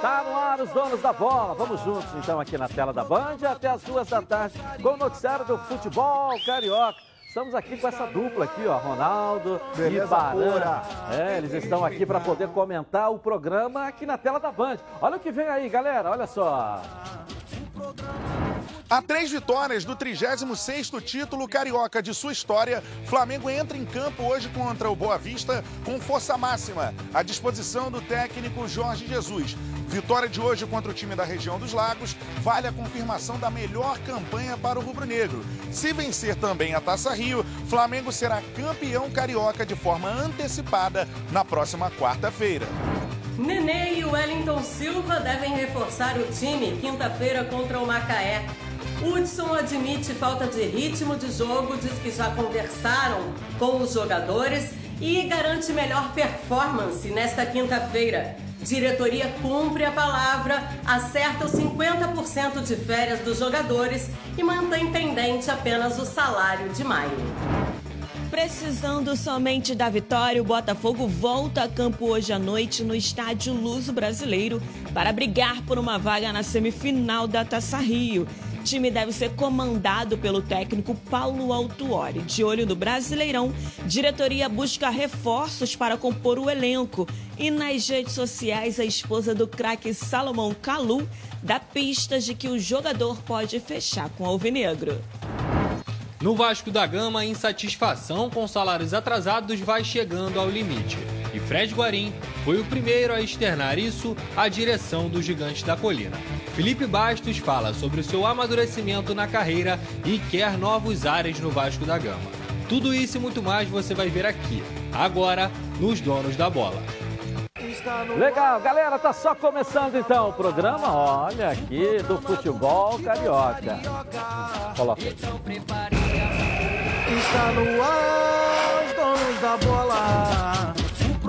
Tá no ar os donos da bola. Vamos juntos então aqui na tela da Band até as duas da tarde com o noticiário do futebol carioca. Estamos aqui com essa dupla aqui, ó, Ronaldo Beleza e Baran. pura. É, eles estão aqui para poder comentar o programa aqui na tela da Band. Olha o que vem aí, galera. Olha só. A três vitórias do 36º título carioca de sua história, Flamengo entra em campo hoje contra o Boa Vista com força máxima, à disposição do técnico Jorge Jesus. Vitória de hoje contra o time da região dos Lagos vale a confirmação da melhor campanha para o rubro-negro. Se vencer também a Taça Rio, Flamengo será campeão carioca de forma antecipada na próxima quarta-feira. Nenê e Wellington Silva devem reforçar o time quinta-feira contra o Macaé. Hudson admite falta de ritmo de jogo, diz que já conversaram com os jogadores e garante melhor performance nesta quinta-feira. Diretoria cumpre a palavra, acerta os 50% de férias dos jogadores e mantém pendente apenas o salário de maio. Precisando somente da vitória, o Botafogo volta a campo hoje à noite no estádio Luso Brasileiro para brigar por uma vaga na semifinal da Taça Rio. Time deve ser comandado pelo técnico Paulo Autuori. De olho no Brasileirão, diretoria busca reforços para compor o elenco. E nas redes sociais, a esposa do craque Salomão Kalu dá pistas de que o jogador pode fechar com o Alvinegro. No Vasco da Gama, a insatisfação com salários atrasados vai chegando ao limite. E Fred Guarim foi o primeiro a externar isso à direção do Gigante da Colina. Felipe Bastos fala sobre o seu amadurecimento na carreira e quer novos ares no Vasco da Gama. Tudo isso e muito mais você vai ver aqui, agora, nos Donos da Bola. Legal, galera, tá só começando então o programa, olha aqui, do futebol carioca. Coloca aí. Está no ar, os donos da bola.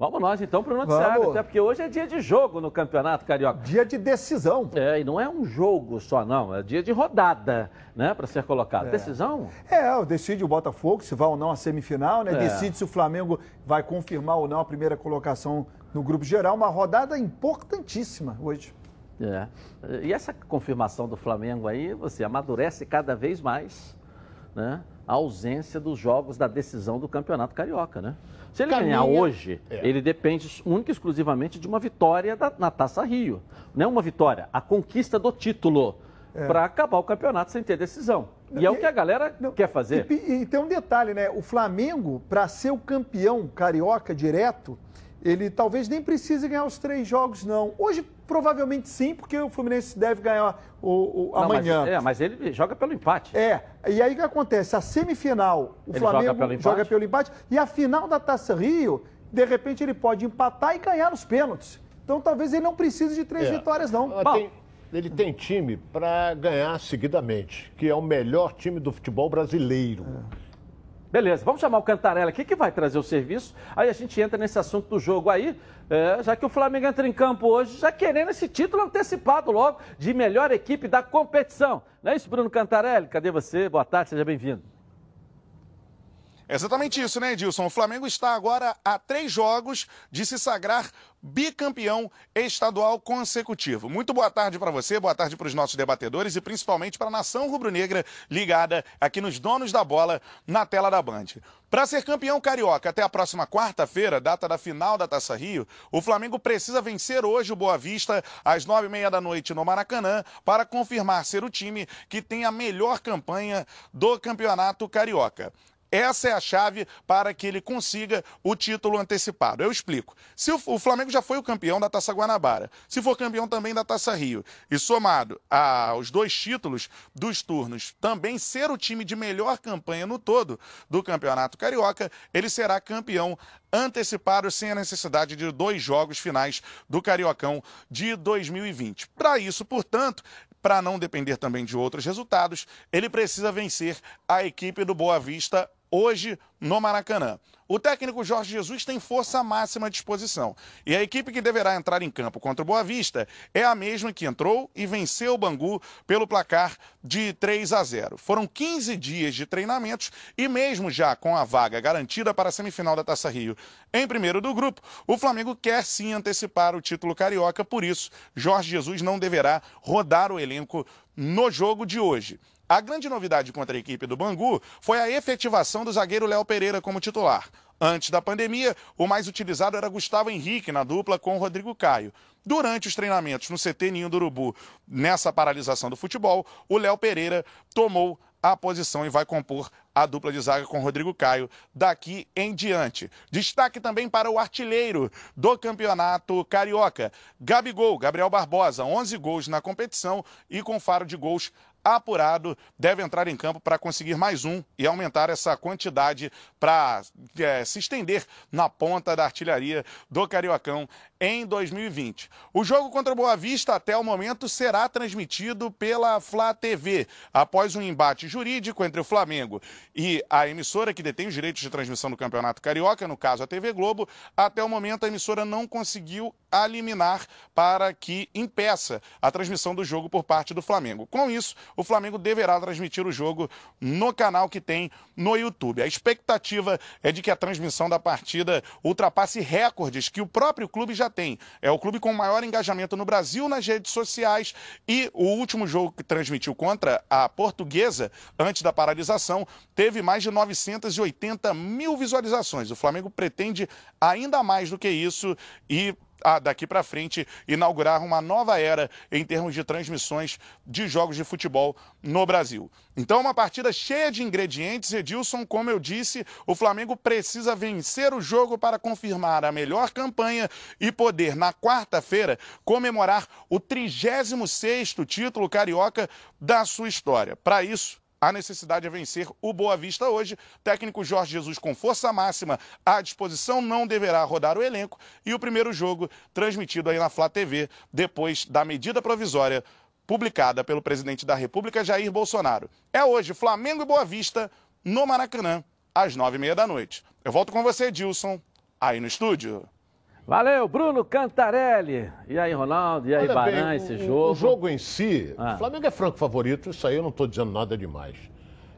Vamos nós então pro noticiário, Vamos. até porque hoje é dia de jogo no Campeonato Carioca. Dia de decisão. É, e não é um jogo só não, é dia de rodada, né, para ser colocado. Decisão? É, decide o Botafogo se vai ou não à semifinal, né? É. Decide se o Flamengo vai confirmar ou não a primeira colocação no grupo geral. Uma rodada importantíssima hoje. É. E essa confirmação do Flamengo aí, você amadurece cada vez mais, né? A ausência dos jogos da decisão do Campeonato Carioca, né? Se ele Caminha- ganhar hoje, É. ele depende única e exclusivamente de uma vitória da- na Taça Rio. Não é uma vitória, a conquista do título para acabar o campeonato sem ter decisão. E é o que a galera quer fazer. E, e tem um detalhe, né? O Flamengo, para ser o campeão carioca direto, ele talvez nem precise ganhar os três jogos, não. Hoje, provavelmente sim, porque o Fluminense deve ganhar o, o- Não, mas- amanhã. é, mas ele joga pelo empate. É, e aí o que acontece? A semifinal, o Ele Flamengo joga pelo empate? joga pelo empate, e a final da Taça Rio, de repente ele pode empatar e ganhar nos pênaltis. Então talvez ele não precise de três É. vitórias, não. Tem- ele tem time para ganhar seguidamente, que é o melhor time do futebol brasileiro. Beleza, vamos chamar o Cantarela aqui que vai trazer o serviço. Aí a gente entra nesse assunto do jogo aí, é, já que o Flamengo entra em campo hoje, já querendo esse título antecipado logo de melhor equipe da competição. Não é isso, Bruno Cantarelli? Cadê você? Boa tarde, seja bem-vindo. É exatamente isso, né, Edilson? O Flamengo está agora a três jogos de se sagrar bicampeão estadual consecutivo. Muito boa tarde para você, boa tarde para os nossos debatedores e principalmente para a nação rubro-negra ligada aqui nos donos da bola na tela da Band. Para ser campeão carioca até a próxima quarta-feira, data da final da Taça Rio, o Flamengo precisa vencer hoje o Boa Vista às nove e meia da noite no Maracanã para confirmar ser o time que tem a melhor campanha do campeonato carioca. Essa é a chave para que ele consiga o título antecipado. Eu explico. Se o, Flamengo já foi o campeão da Taça Guanabara, se for campeão também da Taça Rio, e somado aos dois títulos dos turnos, também ser o time de melhor campanha no todo do Campeonato Carioca, ele será campeão antecipado sem a necessidade de dois jogos finais do Cariocão de 2020. Para isso, portanto, para não depender também de outros resultados, ele precisa vencer a equipe do Boa Vista hoje no Maracanã. O técnico Jorge Jesus tem força máxima à disposição. E a equipe que deverá entrar em campo contra o Boa Vista é a mesma que entrou e venceu o Bangu pelo placar de 3 a 0. Foram 15 dias de treinamentos e mesmo já com a vaga garantida para a semifinal da Taça Rio em primeiro do grupo, o Flamengo quer sim antecipar o título carioca, por isso Jorge Jesus não deverá rodar o elenco no jogo de hoje. A grande novidade contra a equipe do Bangu foi a efetivação do zagueiro Léo Pereira como titular. Antes da pandemia, o mais utilizado era Gustavo Henrique na dupla com Rodrigo Caio. Durante os treinamentos no CT Ninho do Urubu, nessa paralisação do futebol, o Léo Pereira tomou a posição e vai compor a dupla de zaga com Rodrigo Caio daqui em diante. Destaque também para o artilheiro do campeonato carioca, Gabigol, Gabriel Barbosa, 11 gols na competição e com faro de gols apurado, deve entrar em campo para conseguir mais um e aumentar essa quantidade para é, se estender na ponta da artilharia do Cariocão em 2020. O jogo contra o Boa Vista, até o momento, será transmitido pela Flá TV, após um embate jurídico entre o Flamengo e a emissora que detém os direitos de transmissão do Campeonato Carioca, no caso a TV Globo. Até o momento, a emissora não conseguiu eliminar para que impeça a transmissão do jogo por parte do Flamengo. Com isso, o Flamengo deverá transmitir o jogo no canal que tem no YouTube. A expectativa é de que a transmissão da partida ultrapasse recordes que o próprio clube já tem. É o clube com maior engajamento no Brasil nas redes sociais e o último jogo que transmitiu contra a Portuguesa, antes da paralisação, teve mais de 980 mil visualizações. O Flamengo pretende ainda mais do que isso e daqui para frente, inaugurar uma nova era em termos de transmissões de jogos de futebol no Brasil. Então, uma partida cheia de ingredientes. Edilson, como eu disse, o Flamengo precisa vencer o jogo para confirmar a melhor campanha e poder, na quarta-feira, comemorar o 36º título carioca da sua história. Para isso, a necessidade é vencer o Boa Vista hoje. Técnico Jorge Jesus com força máxima à disposição, não deverá rodar o elenco. E o primeiro jogo transmitido aí na Flá TV, depois da medida provisória publicada pelo presidente da República, Jair Bolsonaro. É hoje Flamengo e Boa Vista no Maracanã, às nove e meia da noite. Eu volto com você, Edilson, aí no estúdio. Valeu, Bruno Cantarelli. E aí, Ronaldo? E aí, Olha Baran, bem, esse o- jogo? O jogo em si, Ah. o Flamengo é franco favorito, isso aí eu não estou dizendo nada demais.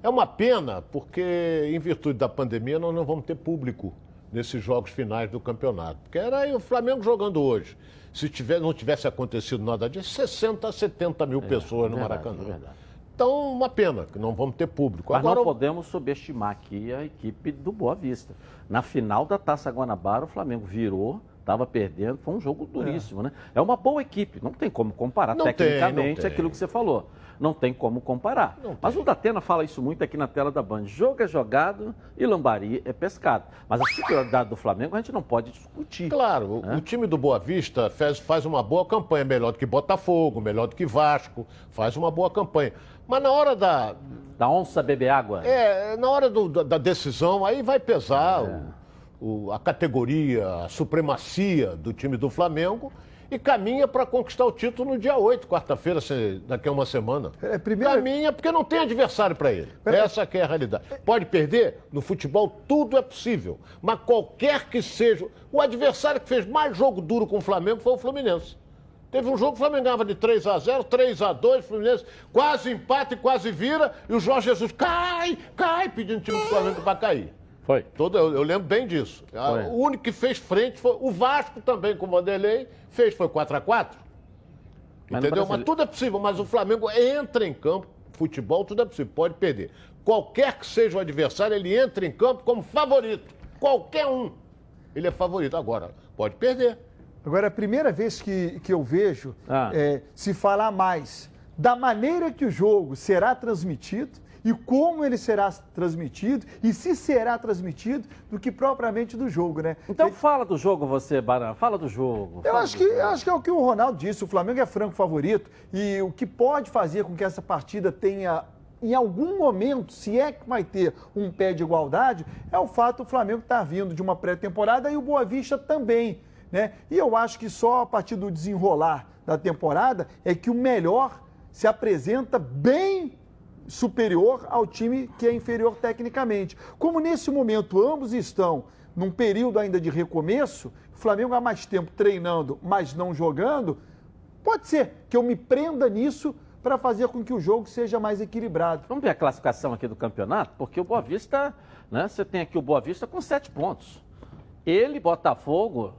É uma pena, porque em virtude da pandemia nós não vamos ter público nesses jogos finais do campeonato. Porque era aí o Flamengo jogando hoje. Se tiver, não tivesse acontecido nada disso, 60 a 70 mil pessoas no É verdade, Maracanã. é. Então, uma pena que não vamos ter público. Mas Agora, não podemos subestimar aqui a equipe do Boa Vista. Na final da Taça Guanabara, o Flamengo virou, estava perdendo, foi um jogo duríssimo, né? É uma boa equipe, não tem como comparar Não tem, tecnicamente não tem. aquilo que você falou. Não tem como comparar. Não Mas tem. o Datena fala isso muito aqui na tela da Band. Jogo é jogado e lambari é pescado. Mas a superioridade do Flamengo a gente não pode discutir. Claro, o- É. o time do Boa Vista faz, faz uma boa campanha, melhor do que Botafogo, melhor do que Vasco, faz uma boa campanha. Mas na hora da, Da onça beber água. É, na hora do- da, da decisão, aí vai pesar É. o- a categoria, a supremacia do time do Flamengo e caminha para conquistar o título no dia 8, quarta-feira, daqui a uma semana. É, primeiro- Caminha porque não tem adversário para ele. Essa que é a realidade. Pode perder? No futebol tudo é possível. Mas qualquer que seja. O adversário que fez mais jogo duro com o Flamengo foi o Fluminense. Teve um jogo que o Flamengo ganhava de 3 a 0 3 a 2 Fluminense quase empata e quase vira, e o Jorge Jesus cai, cai, pedindo o time do Flamengo para cair. Foi. Todo, eu, eu lembro bem disso. Ah, Foi. O único que fez frente foi o Vasco também, com o Vanderlei, fez, foi 4 a 4 Mas no Entendeu? Brasile- Mas tudo é possível, mas o Flamengo entra em campo, futebol, tudo é possível, pode perder. Qualquer que seja o adversário, ele entra em campo como favorito. Qualquer um. Ele é favorito. Agora, pode perder. Agora, é a primeira vez que, que eu vejo Ah. é, se falar mais da maneira que o jogo será transmitido e como ele será transmitido e se será transmitido do que propriamente do jogo, né? Então fala do jogo você, Baran, fala do jogo. Eu acho que, eu acho que é o que o Ronaldo disse, o Flamengo é franco favorito e o que pode fazer com que essa partida tenha em algum momento, se é que vai ter um pé de igualdade, é o fato do Flamengo estar vindo de uma pré-temporada e o Boa Vista também. Né? E eu acho que só a partir do desenrolar da temporada é que o melhor se apresenta bem superior ao time que é inferior tecnicamente. Como nesse momento ambos estão num período ainda de recomeço, o Flamengo há mais tempo treinando, mas não jogando, pode ser que eu me prenda nisso para fazer com que o jogo seja mais equilibrado. Vamos ver a classificação aqui do campeonato? Porque o Boa Vista, né? Você tem aqui o Boa Vista com sete pontos. Ele, Botafogo,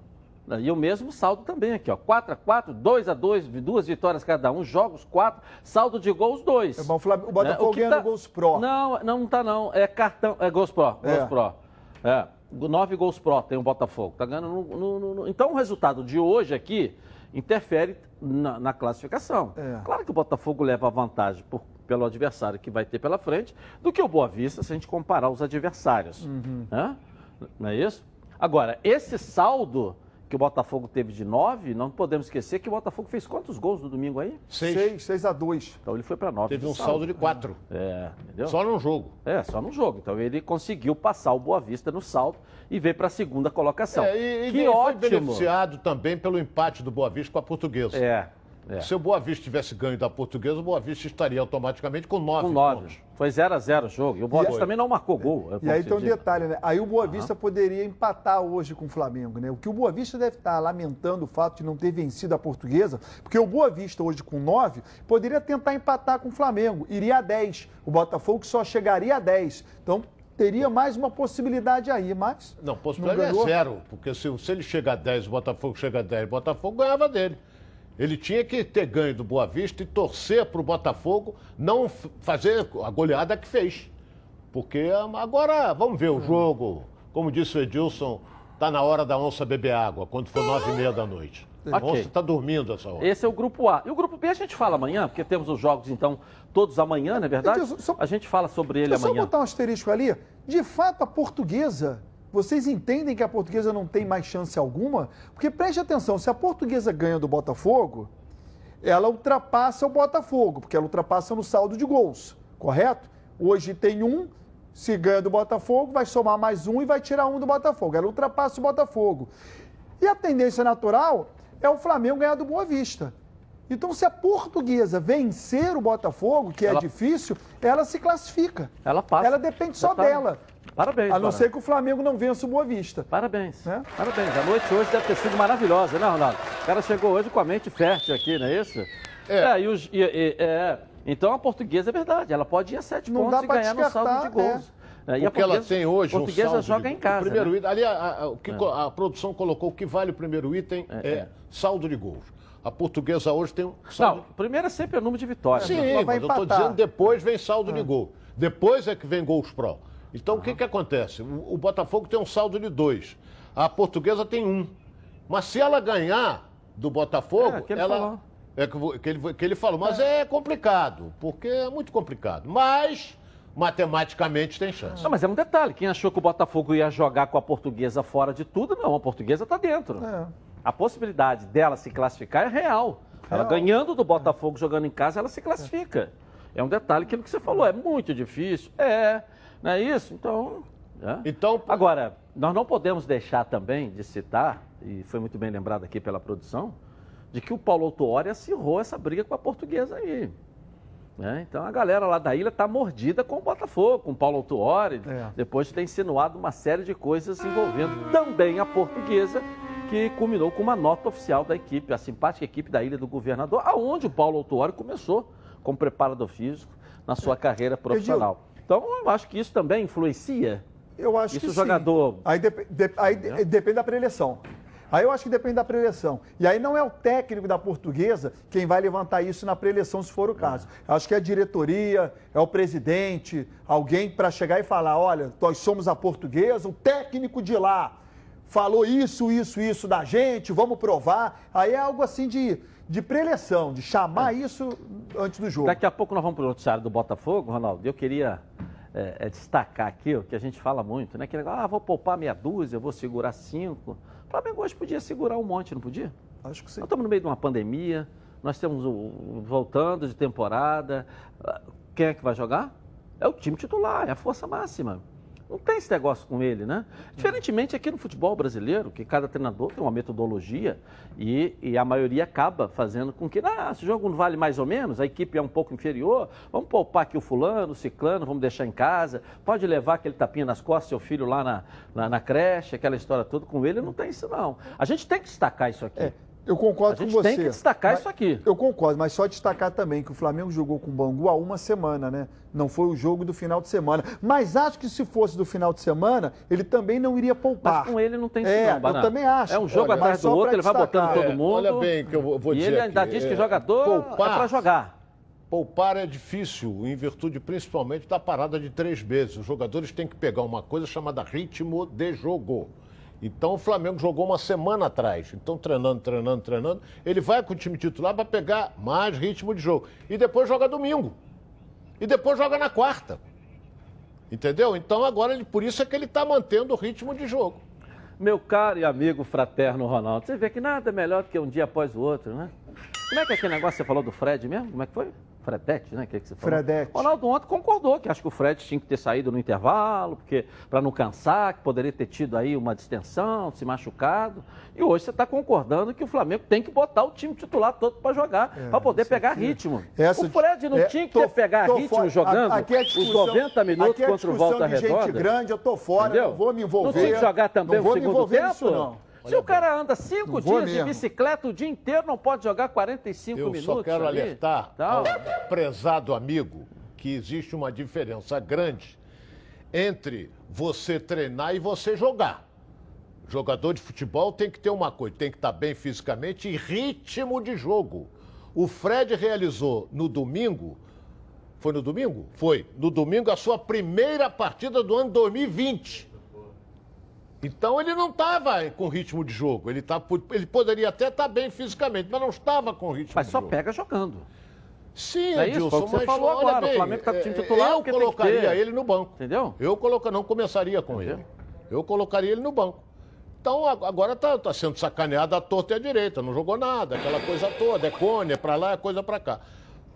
e o mesmo saldo também aqui, ó. 4 a 4 2 a 2 duas vitórias cada um, jogos 4, saldo de gols 2. É bom, o Flamengo- o Botafogo ganhando gols pró. Não, não, tá não. É cartão, é gols pró, gols É. pró. É, nove gols pró tem o Botafogo. Tá ganhando no, no- no- Então o resultado de hoje aqui interfere na, na classificação. É. Claro que o Botafogo leva vantagem por- pelo adversário que vai ter pela frente do que o Boa Vista se a gente comparar os adversários. Uhum. né? Não é isso? Agora, esse saldo que o Botafogo teve de nove, não podemos esquecer que o Botafogo fez quantos gols no domingo aí? Seis. 6, 6 a 2. Então ele foi para nove. Teve um saldo de quatro. É, entendeu? Só num jogo. É, só no jogo. Então ele conseguiu passar o Boa Vista no saldo e veio para a segunda colocação. É, e, e que foi ótimo! beneficiado também pelo empate do Boa Vista com a Portuguesa. É, é. Se o Boa Vista tivesse ganho da Portuguesa, o Boa Vista estaria automaticamente com nove Com nove. pontos. Foi 0 a 0 o jogo. E o Boa E Vista também não marcou gol. é E aí tem um diz. detalhe, né? Aí o Boa Vista poderia empatar hoje com o Flamengo, né? O que o Boa Vista deve estar lamentando o fato de não ter vencido a portuguesa, porque o Boa Vista hoje com 9 poderia tentar empatar com o Flamengo, iria a 10. O Botafogo só chegaria a 10. Então teria mais uma possibilidade aí, mas. Não, possibilidade é ganhou. zero, porque se, se ele chega a 10, o Botafogo chega a 10, o Botafogo ganhava dele. Ele tinha que ter ganho do Boa Vista e torcer para o Botafogo não fazer a goleada que fez. Porque ah, agora, vamos ver o jogo. Como disse o Edilson, tá na hora da onça beber água, quando for nove e meia da noite. A Ok. onça está dormindo essa hora. Esse é o grupo A. E o grupo B a gente fala amanhã, porque temos os jogos, então, todos amanhã, não é verdade? Edilson, só- A gente fala sobre ele Deixa eu só amanhã. botar um asterisco ali. De fato, a portuguesa, vocês entendem que a portuguesa não tem mais chance alguma? Porque preste atenção, se a portuguesa ganha do Botafogo, ela ultrapassa o Botafogo, porque ela ultrapassa no saldo de gols, correto? Hoje tem um, se ganha do Botafogo, vai somar mais um e vai tirar um do Botafogo. Ela ultrapassa o Botafogo. E a tendência natural é o Flamengo ganhar do Boa Vista. Então, se a portuguesa vencer o Botafogo, que é Ela- difícil, ela se classifica. Ela passa. Ela depende só Detalhe. dela. Parabéns, A não ser que o Flamengo não vença o Boa Vista. Parabéns. Né? Parabéns. A noite hoje deve ter sido maravilhosa, né, Ronaldo? O cara chegou hoje com a mente fértil aqui, não é isso? É. e os- e- e- é. Então a portuguesa é verdade. Ela pode ir a sete Não pontos dá e pra ganhar no saldo de gols. É, e a Porque ela portuguesa- tem hoje portuguesa um saldo joga de, em casa. O primeiro né? item, ali, a, a- que co- a produção colocou, o que vale o primeiro item é, é. saldo de gols. A portuguesa hoje tem um saldo Não, primeiro é sempre o número de vitórias. Sim, né? Mas eu estou dizendo depois vem saldo de gol. Depois é que vem gols pró. Então o que, que acontece? O, o Botafogo tem um saldo de dois. A portuguesa tem um. Mas se ela ganhar do Botafogo, É, que ele ela. falou. É que, ele, que ele falou, mas é. complicado, porque é muito complicado. Mas, matematicamente, tem chance. Não, mas é um detalhe. Quem achou que o Botafogo ia jogar com a portuguesa fora de tudo, não. A portuguesa está dentro. É. A possibilidade dela se classificar é real. Ela Real. ganhando do Botafogo jogando em casa, ela se classifica. É um detalhe aquilo que você falou. É muito difícil. É. Não é isso? Então. é. Então, Agora, nós não podemos deixar também de citar, e foi muito bem lembrado aqui pela produção, de que o Paulo Autuori acirrou essa briga com a portuguesa aí. né? Então a galera lá da ilha está mordida com o Botafogo, com o Paulo Autuori, É. depois de ter insinuado uma série de coisas envolvendo também a portuguesa, que culminou com uma nota oficial da equipe, a simpática equipe da Ilha do Governador, aonde o Paulo Autuori começou como preparador físico na sua carreira profissional. Então eu acho que isso também influencia Eu acho Isso que o jogador- Sim. Aí, dep- de- aí de- depende da preleção. Aí eu acho que depende da preleção. E aí não é o técnico da portuguesa quem vai levantar isso na preleção, se for o caso. Eu acho que é a diretoria, é o presidente, alguém para chegar e falar: olha, nós somos a portuguesa, o técnico de lá falou isso, isso, isso da gente, vamos provar. Aí é algo assim de, de preleção, de chamar isso antes do jogo. Daqui a pouco nós vamos para o noticiário do Botafogo, Ronaldo. Eu queria é, é, destacar aqui o que a gente fala muito, né? Que negócio, ah, vou poupar meia dúzia, vou segurar cinco. O Flamengo hoje podia segurar um monte, não podia? Acho que sim. Nós estamos no meio de uma pandemia, nós temos o, voltando de temporada. Ah, Quem é que vai jogar? É o time titular, é a força máxima. Não tem esse negócio com ele, né? Diferentemente aqui no futebol brasileiro, que cada treinador tem uma metodologia e, e a maioria acaba fazendo com que, ah, esse jogo não vale mais ou menos, a equipe é um pouco inferior, vamos poupar aqui o fulano, o ciclano, vamos deixar em casa, pode levar aquele tapinha nas costas, seu filho lá na, na, na creche, aquela história toda com ele, não tem isso não. A gente tem que destacar isso aqui. É, eu concordo A gente com você. tem que destacar Mas- isso aqui. Eu concordo, mas só destacar também que o Flamengo jogou com o Bangu há uma semana, né? Não foi o jogo do final de semana. Mas acho que se fosse do final de semana, ele também não iria poupar. Mas com ele não tem É, não, eu também acho. É um jogo Olha, atrás mas do só outro, ele vai botando todo É, mundo. olha bem que eu vou- vou e dizer ele ainda aqui, diz que é, jogador poupar- é para jogar. Poupar é difícil, em virtude principalmente da parada de três meses. Os jogadores têm que pegar uma coisa chamada ritmo de jogo. Então o Flamengo jogou uma semana atrás. Então, treinando, treinando, treinando. Ele vai com o time titular para pegar mais ritmo de jogo. E depois joga domingo. E depois joga na quarta. Entendeu? Então agora ele, por isso é que ele está mantendo o ritmo de jogo. Meu caro e amigo fraterno Ronaldo, você vê que nada é melhor do que um dia após o outro, né? Como é que é aquele negócio que você falou do Fred mesmo? Como é que foi? Fredete, né? Que, é que você falou? Fredete. Ronaldo ontem concordou que acho que o Fred tinha que ter saído no intervalo, porque para não cansar, que poderia ter tido aí uma distensão, se machucado. E hoje você está concordando que o Flamengo tem que botar o time titular todo para jogar, para poder pegar aqui- ritmo. Essa o Fred não é, tinha que tô- ter pegar ritmo fora. jogando A- aqui é os discussão- 90 minutos aqui é contra o Volta de Redonda. gente grande, eu tô fora, Entendeu? não vou me envolver. Não tinha que jogar também não o vou me segundo envolver tempo? nisso, não. Se o cara anda cinco dias de mesmo. bicicleta o dia inteiro, não pode jogar 45 Eu minutos. só quero ali, alertar tal. ao prezado amigo que existe uma diferença grande entre você treinar e você jogar. Jogador de futebol tem que ter uma coisa, tem que estar bem fisicamente e ritmo de jogo. O Fred realizou no domingo, foi no domingo? Foi. No domingo a sua primeira partida do ano 2020. Então ele não estava com ritmo de jogo. Ele, tá, ele poderia até estar bem fisicamente, mas não estava com ritmo Mas de só jogo. pega jogando. Sim, é isso? O Edilson, que você mas falou agora, o bem, Flamengo tá com o time é, titular, Eu colocaria ele no banco. Entendeu? Eu coloca, não começaria com ele. Eu colocaria ele no banco. Então agora tá, tá sendo sacaneado à torta e à direita. Não jogou nada, aquela coisa toda. É cone, é pra lá, é coisa pra cá.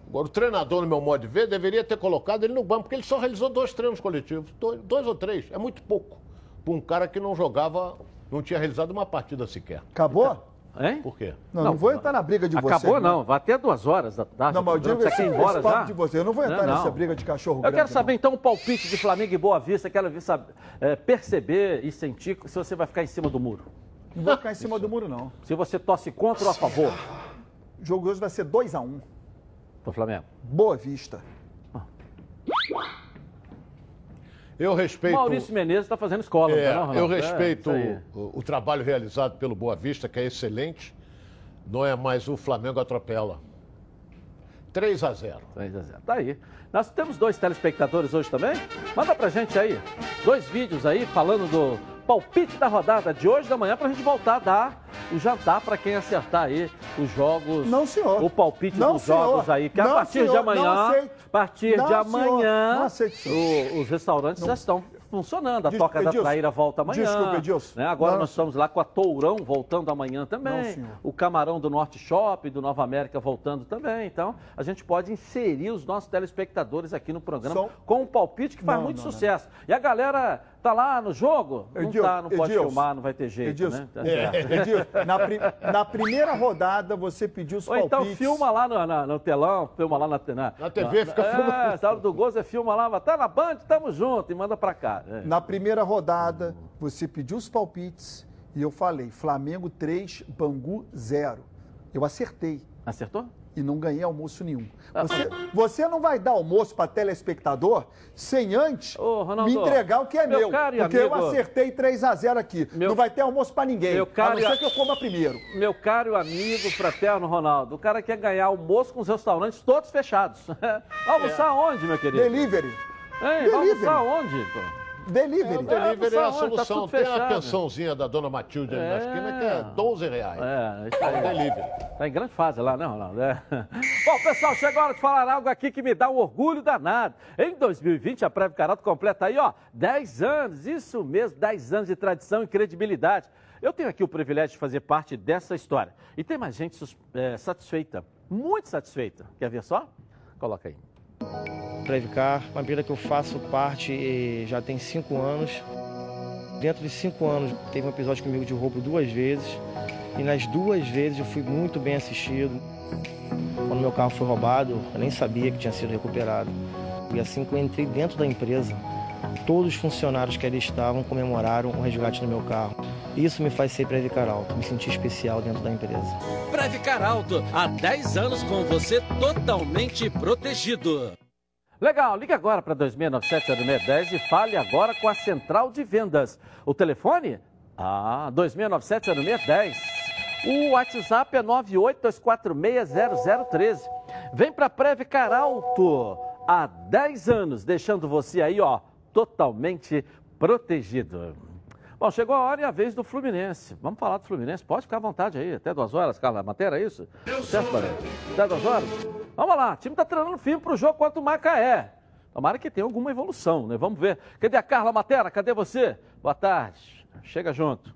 Agora o treinador, no meu modo de ver, deveria ter colocado ele no banco, porque ele só realizou dois treinos coletivos. Dois, dois ou três. É muito pouco. Para um cara que não jogava, não tinha realizado uma partida sequer. Acabou? Hein? Por quê? Não, não, Não, vou entrar na briga de vocês. Acabou não, vai até duas horas da tarde. Não, mas eu digo Você esse, embora esse de você. Eu não vou entrar Não, nessa briga de cachorro Eu grande. quero saber não. então o palpite de Flamengo e Boa Vista, quero ver, sabe, é, perceber e sentir se você vai ficar em cima do muro. Não vou ficar em cima do muro, não. Se você torce contra ou a favor O jogo hoje vai ser 2x1. do Flamengo. Boa vista. Eu respeito. Maurício Menezes está fazendo escola, É, não, tá, não, eu? É, respeito aí. o, o trabalho realizado pelo Boa Vista, que é excelente. Não é mais o Flamengo atropela. 3 a 0. 3 a 0. Tá aí. Nós temos dois telespectadores hoje também. Manda pra gente aí. Dois vídeos aí falando do palpite da rodada de hoje da manhã pra gente voltar a dar o jantar pra quem acertar aí os jogos. Não, senhor. O palpite Não, dos senhor. jogos aí. Que a Não, partir de senhor. amanhã. Não partir Não, de amanhã. Não isso. o- os restaurantes já estão funcionando. A Toca da Edilson, Traíra volta amanhã. desculpa, Edilson. né? Agora Não, nós estamos lá com a Tourão voltando amanhã Não, também. o Camarão do Norte Shopping, do Nova América voltando também. Então, a gente pode inserir os nossos telespectadores aqui no programa Só- com um palpite que faz Não, muito não, não. sucesso. E a galera tá lá no jogo? Não tá, não pode Edilson, filmar, não vai ter jeito, Edilson, né? Tá é. Edilson, na, pri- na primeira rodada você pediu os Ou então palpites. filma lá no, na- no telão, filma lá na, na, Na TV, fica é, filmando. É, hora do gol, você filma lá, tá na Band, tamo junto, e manda pra cá. É. Na primeira rodada, você pediu os palpites e eu falei: Flamengo 3, Bangu 0. Eu acertei Acertou? E não ganhei almoço nenhum. Ah, Você, você não vai dar almoço para telespectador sem antes Ô, Ronaldo, me entregar o que é meu meu. porque eu amigo- acertei 3 a 0 aqui. Meu- Não vai ter almoço para ninguém. Meu caro a não ser que eu coma primeiro. Meu caro amigo fraterno Ronaldo, o cara quer ganhar almoço com os restaurantes todos fechados. Vai almoçar onde, meu querido? Delivery. Hein, Delivery. almoçar onde? pô? Delivery. É, o delivery é a Tá tudo solução. Tem a pensãozinha da dona Matilde ali na esquina que é 12 reais. É, isso É aí. o delivery. Tá em grande fase lá, né, Ronaldo? É. Bom, pessoal, chegou a hora de falar algo aqui que me dá um orgulho danado. Em 2020, a Preve Caralto completa aí, ó, 10 anos. Isso mesmo, 10 anos de tradição e credibilidade. Eu tenho aqui o privilégio de fazer parte dessa história. E tem mais gente é, satisfeita, muito satisfeita. Quer ver só? Coloca aí. Previcar, uma empresa que eu faço parte eh, já tem cinco anos. Dentro de cinco anos, teve um episódio comigo de roubo duas vezes. E nas duas vezes eu fui muito bem assistido. Quando meu carro foi roubado, eu nem sabia que tinha sido recuperado. E assim que eu entrei dentro da empresa, todos os funcionários que ali estavam comemoraram o resgate do meu carro. Isso me faz ser Previcar Alto, me sentir especial dentro da empresa. Previcar Alto, há 10 anos com você totalmente protegido. Legal, ligue agora para 2697-0610 e fale agora com a Central de Vendas. O telefone? Ah, 2697-0610. O WhatsApp é 982460013. Vem para Previcar Alto há 10 anos, deixando você aí, ó, totalmente protegido. Bom, chegou a hora e a vez do Fluminense. Vamos falar do Fluminense. Pode ficar à vontade aí. Até duas horas, Carla. Matéria, é isso? certo, Barão? Até duas horas? Vamos lá. O time está treinando firme para o jogo contra o Macaé. Tomara que tenha alguma evolução, né? Vamos ver. Cadê a Carla Matera? Cadê você? Boa tarde. Chega junto.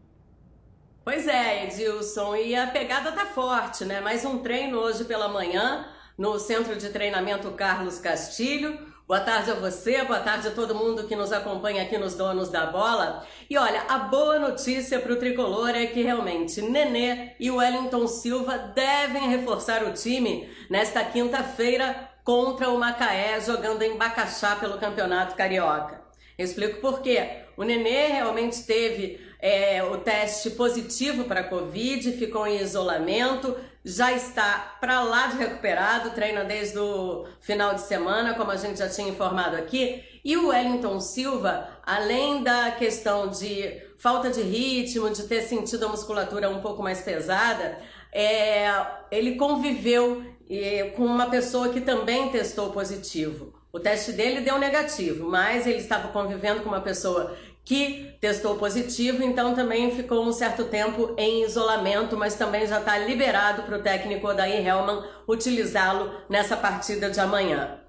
Pois é, Edilson, e a pegada tá forte, né? Mais um treino hoje pela manhã no Centro de Treinamento Carlos Castilho. Boa tarde a você, boa tarde a todo mundo que nos acompanha aqui nos Donos da Bola. E olha, a boa notícia para o tricolor é que realmente Nenê e Wellington Silva devem reforçar o time nesta quinta-feira contra o Macaé, jogando em Bacaxá pelo Campeonato Carioca. Eu explico por quê. O Nenê realmente teve é, o teste positivo para Covid, ficou em isolamento, já está para lá de recuperado, treina desde o final de semana, como a gente já tinha informado aqui. E o Wellington Silva, além da questão de falta de ritmo, de ter sentido a musculatura um pouco mais pesada, é, ele conviveu é, com uma pessoa que também testou positivo. O teste dele deu negativo, mas ele estava convivendo com uma pessoa que testou positivo, então também ficou um certo tempo em isolamento, mas também já está liberado para o técnico Odair Helman utilizá-lo nessa partida de amanhã.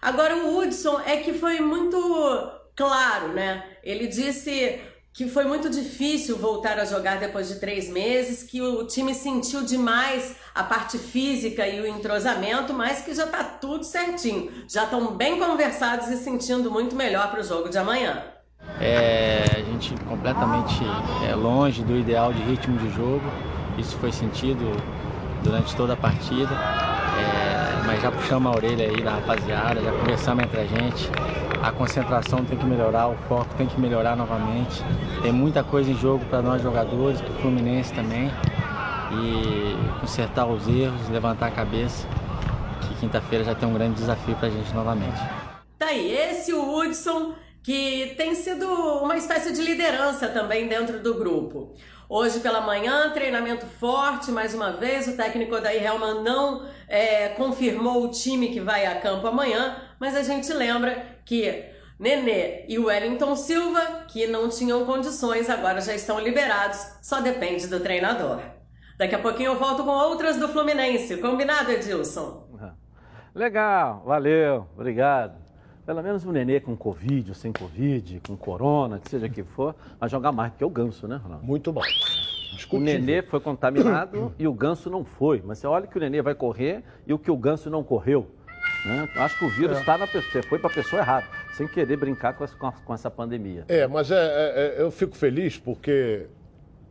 Agora o Hudson é que foi muito claro, né? Ele disse que foi muito difícil voltar a jogar depois de três meses, que o time sentiu demais a parte física e o entrosamento, mas que já tá tudo certinho. Já estão bem conversados e sentindo muito melhor para o jogo de amanhã. É, a gente completamente é, longe do ideal de ritmo de jogo. Isso foi sentido durante toda a partida. É, mas já puxamos a orelha aí da rapaziada, já conversamos entre a gente. A concentração tem que melhorar, o foco tem que melhorar novamente. Tem muita coisa em jogo para nós jogadores, para o Fluminense também. E consertar os erros, levantar a cabeça, que quinta-feira já tem um grande desafio para a gente novamente. Tá aí, esse o Hudson que tem sido uma espécie de liderança também dentro do grupo. Hoje pela manhã, treinamento forte, mais uma vez, o técnico Odair Helman não é, confirmou o time que vai a campo amanhã, mas a gente lembra que Nenê e Wellington Silva, que não tinham condições, agora já estão liberados, só depende do treinador. Daqui a pouquinho eu volto com outras do Fluminense, combinado, Edilson? Legal, valeu, obrigado. Pelo menos o Nenê com Covid ou sem Covid, com Corona, que seja que for, vai jogar mais, porque é o Ganso, né, Ronaldo? Muito bom. O Nenê foi contaminado e o Ganso não foi. Mas você olha que o Nenê vai correr e o que o Ganso não correu. Né? Acho que o vírus está na pessoa, foi para a pessoa errada, sem querer brincar com essa, com a- com essa pandemia. É, mas é, é- é- eu fico feliz porque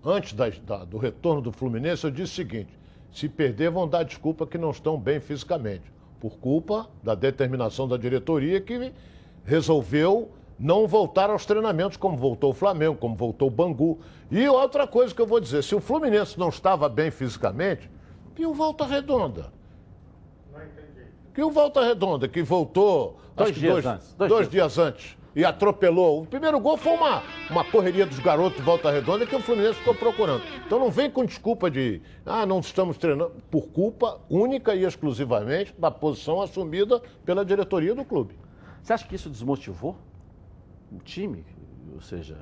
antes das- da- do retorno do Fluminense eu disse o seguinte: se perder, vão dar desculpa que não estão bem fisicamente. Por culpa da determinação da diretoria que resolveu não voltar aos treinamentos, como voltou o Flamengo, como voltou o Bangu. E outra coisa que eu vou dizer: se o Fluminense não estava bem fisicamente, e o Volta Redonda? Que o Volta Redonda, que voltou Dois acho que dias dois, antes, dois dois dias antes e atropelou. O primeiro gol foi uma, uma correria dos garotos de Volta Redonda que o Fluminense ficou procurando. Então não vem com desculpa de, ah, não estamos treinando, por culpa única e exclusivamente da posição assumida pela diretoria do clube. Você acha que isso desmotivou o time? ou seja,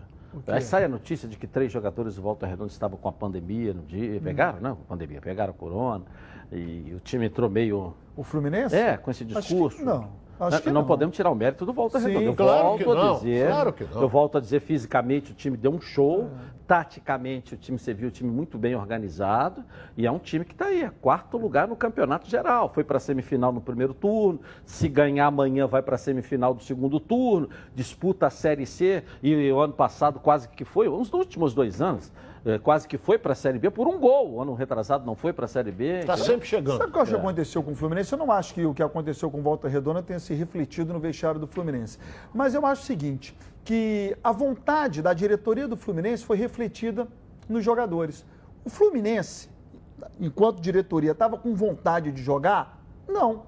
aí sai a notícia de que três jogadores do Volta Redonda estavam com a pandemia no dia, pegaram, não, pandemia, pegaram a corona, e o time entrou meio... O Fluminense? É, com esse Acho que discurso. não. Acho não, que não podemos tirar o mérito do Volta Sim, Redonda. Eu claro volto a dizer, claro que não. eu volto a dizer, fisicamente o time deu um show, É. taticamente o time, você viu o time muito bem organizado, e é um time que está aí, é quarto lugar no campeonato geral. Foi para a semifinal no primeiro turno, se ganhar amanhã vai para a semifinal do segundo turno, disputa a Série C, e o ano passado quase que foi, uns dos últimos dois anos, eh, quase que foi para a Série B por um gol. O ano retrasado não foi para a Série B. Está sempre chegando. Sabe o que eu acho que aconteceu com o Fluminense? Eu não acho que o que aconteceu com Volta Redonda tenha se refletido no vestiário do Fluminense. Mas eu acho o seguinte, que a vontade da diretoria do Fluminense foi refletida nos jogadores. O Fluminense, enquanto diretoria, estava com vontade de jogar? Não.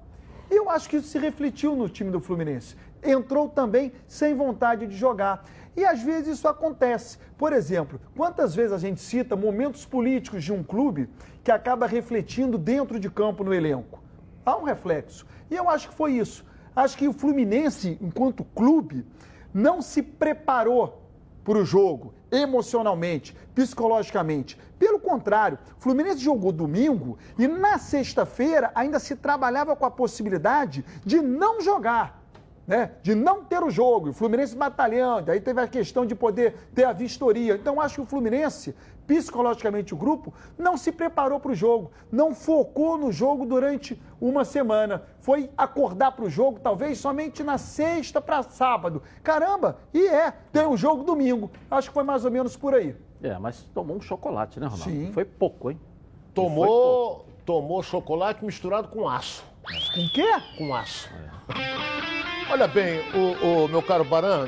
Eu acho que isso se refletiu no time do Fluminense. Entrou também sem vontade de jogar. E às vezes isso acontece. Por exemplo, quantas vezes a gente cita momentos políticos de um clube que acaba refletindo dentro de campo no elenco? Há um reflexo. E eu acho que foi isso. Acho que o Fluminense, enquanto clube, não se preparou para o jogo emocionalmente, psicologicamente. Pelo contrário, o Fluminense jogou domingo e na sexta-feira ainda se trabalhava com a possibilidade de não jogar. Né? De não ter o jogo, o Fluminense batalhando, aí teve a questão de poder ter a vistoria. Então, acho que o Fluminense, psicologicamente, o grupo, não se preparou para o jogo, não focou no jogo durante uma semana. Foi acordar para o jogo, talvez somente na sexta para sábado. Caramba, e é, tem um jogo domingo. Acho que foi mais ou menos por aí. É, mas tomou um chocolate, né, Ronaldo? Sim. Foi pouco, hein? Tomou, tomou chocolate misturado com aço. Com quê? Com aço. Olha bem, o, o meu caro Baran,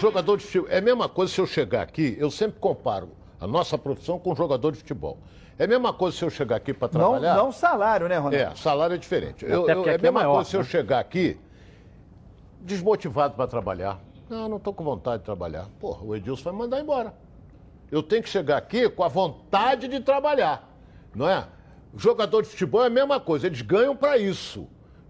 jogador de futebol. É a mesma coisa se eu chegar aqui, eu sempre comparo a nossa profissão com jogador de futebol. É a mesma coisa se eu chegar aqui para Não, trabalhar. não salário, né, Ronaldo? É, salário é diferente. Eu, eu- é a é mesma maior, coisa se eu né? chegar aqui desmotivado para trabalhar. Não, não estou com vontade de trabalhar. Porra, o Edilson vai me mandar embora. Eu tenho que chegar aqui com a vontade de trabalhar, não é? Jogador de futebol é a mesma coisa, eles ganham para isso.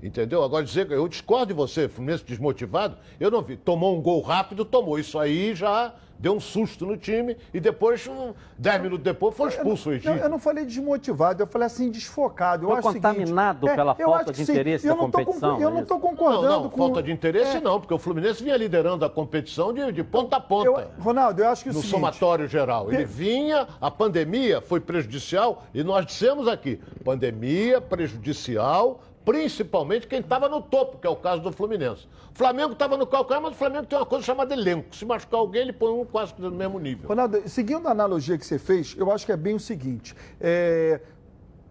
Entendeu? Agora dizer que eu discordo de você, Fluminense desmotivado, eu não vi. Tomou um gol rápido, tomou. Isso aí já deu um susto no time e depois, um, dez minutos depois, foi expulso o Eu, Egídio. eu não falei desmotivado, eu falei assim, desfocado. Eu Foi acho seguinte, contaminado é, pela eu falta de interesse Eu da competição, Eu é não estou concordando Não, não, com... falta de interesse É, não, porque o Fluminense vinha liderando a competição de, de ponta a ponta. eu- Ronaldo, eu acho que é o no seguinte... somatório geral. Ele vinha, a pandemia foi prejudicial, e nós dissemos aqui: pandemia prejudicial, principalmente quem estava no topo, que é o caso do Fluminense. O Flamengo estava no calcanhar, mas o Flamengo tem uma coisa chamada elenco. Se machucar alguém, ele põe um quase no mesmo nível. Ronaldo, seguindo a analogia que você fez, eu acho que é bem o seguinte: é,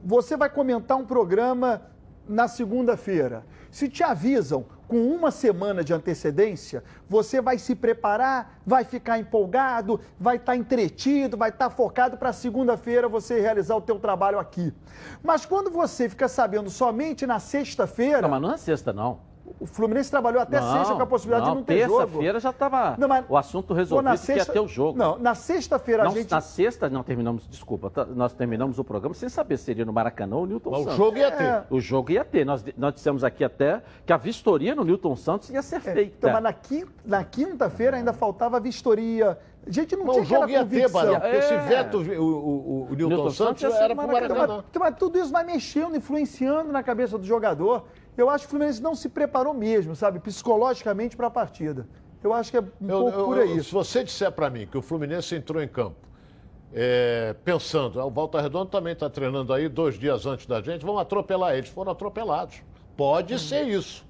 você vai comentar um programa na segunda-feira. Se te avisam com uma semana de antecedência, você vai se preparar, vai ficar empolgado, vai estar entretido, vai estar focado para segunda-feira você realizar o teu trabalho aqui. Mas quando você fica sabendo somente na sexta-feira, Não, mas não é sexta, não. O Fluminense trabalhou até Não, sexta com a possibilidade não, de não ter jogo. Terça-feira já estava o assunto Pô, resolvido na que ia sexta- ter o jogo. Não, na sexta-feira a gente Na sexta, não terminamos, desculpa, tá, nós terminamos o programa sem saber se seria no Maracanã ou no Newton Mas Santos. o jogo ia ter. É. O jogo ia ter. Nós, nós dissemos aqui até que a vistoria no Newton Santos ia ser feita. Então, mas na quin- na quinta-feira ainda faltava vistoria. A gente não Mas tinha o jogo ia ter, convicção. Barão, porque se É. veto o, o, o, Newton Newton Santos Santos era pro Maracanã. Maracanã. Mas, mas tudo isso vai mexendo, influenciando na cabeça do jogador. Eu acho que o Fluminense não se preparou mesmo, sabe, psicologicamente para a partida. Eu acho que é um Eu- pouco eu- por eu- aí. se você disser para mim que o Fluminense entrou em campo é, pensando, ah, o Volta Redondo também está treinando aí dois dias antes da gente, vamos atropelar eles. Foram atropelados. Pode ser isso.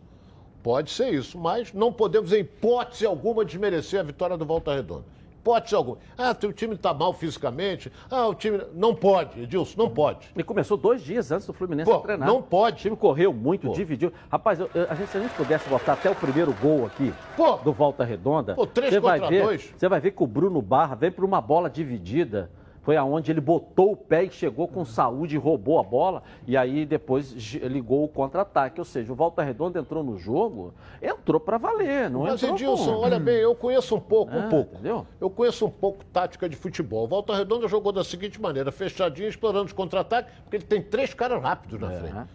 Pode ser isso, mas não podemos, em hipótese alguma, desmerecer a vitória do Volta Redonda. Hipótese alguma. Ah, teu time está mal fisicamente. Ah, o time. Não pode, Edilson, não pode. E começou dois dias antes do Fluminense Pô, treinar. não pode. O time correu muito, Pô. dividiu. Rapaz, eu- eu- a gente, se a gente pudesse botar até o primeiro gol aqui Pô. do Volta Redonda, Pô, três você vai contra ver, dois. Você vai ver que o Bruno Barra vem para uma bola dividida. Foi aonde ele botou o pé e chegou com saúde roubou a bola. E aí depois ligou o contra-ataque. Ou seja, o Volta Redonda entrou no jogo, entrou para valer. Não Mas, entrou Edilson, com- olha bem, eu conheço um pouco, um Ah, pouco. entendeu? Eu conheço um pouco tática de futebol. O Volta Redonda jogou da seguinte maneira, fechadinho, explorando os contra-ataques, porque ele tem três caras rápidos na É. frente.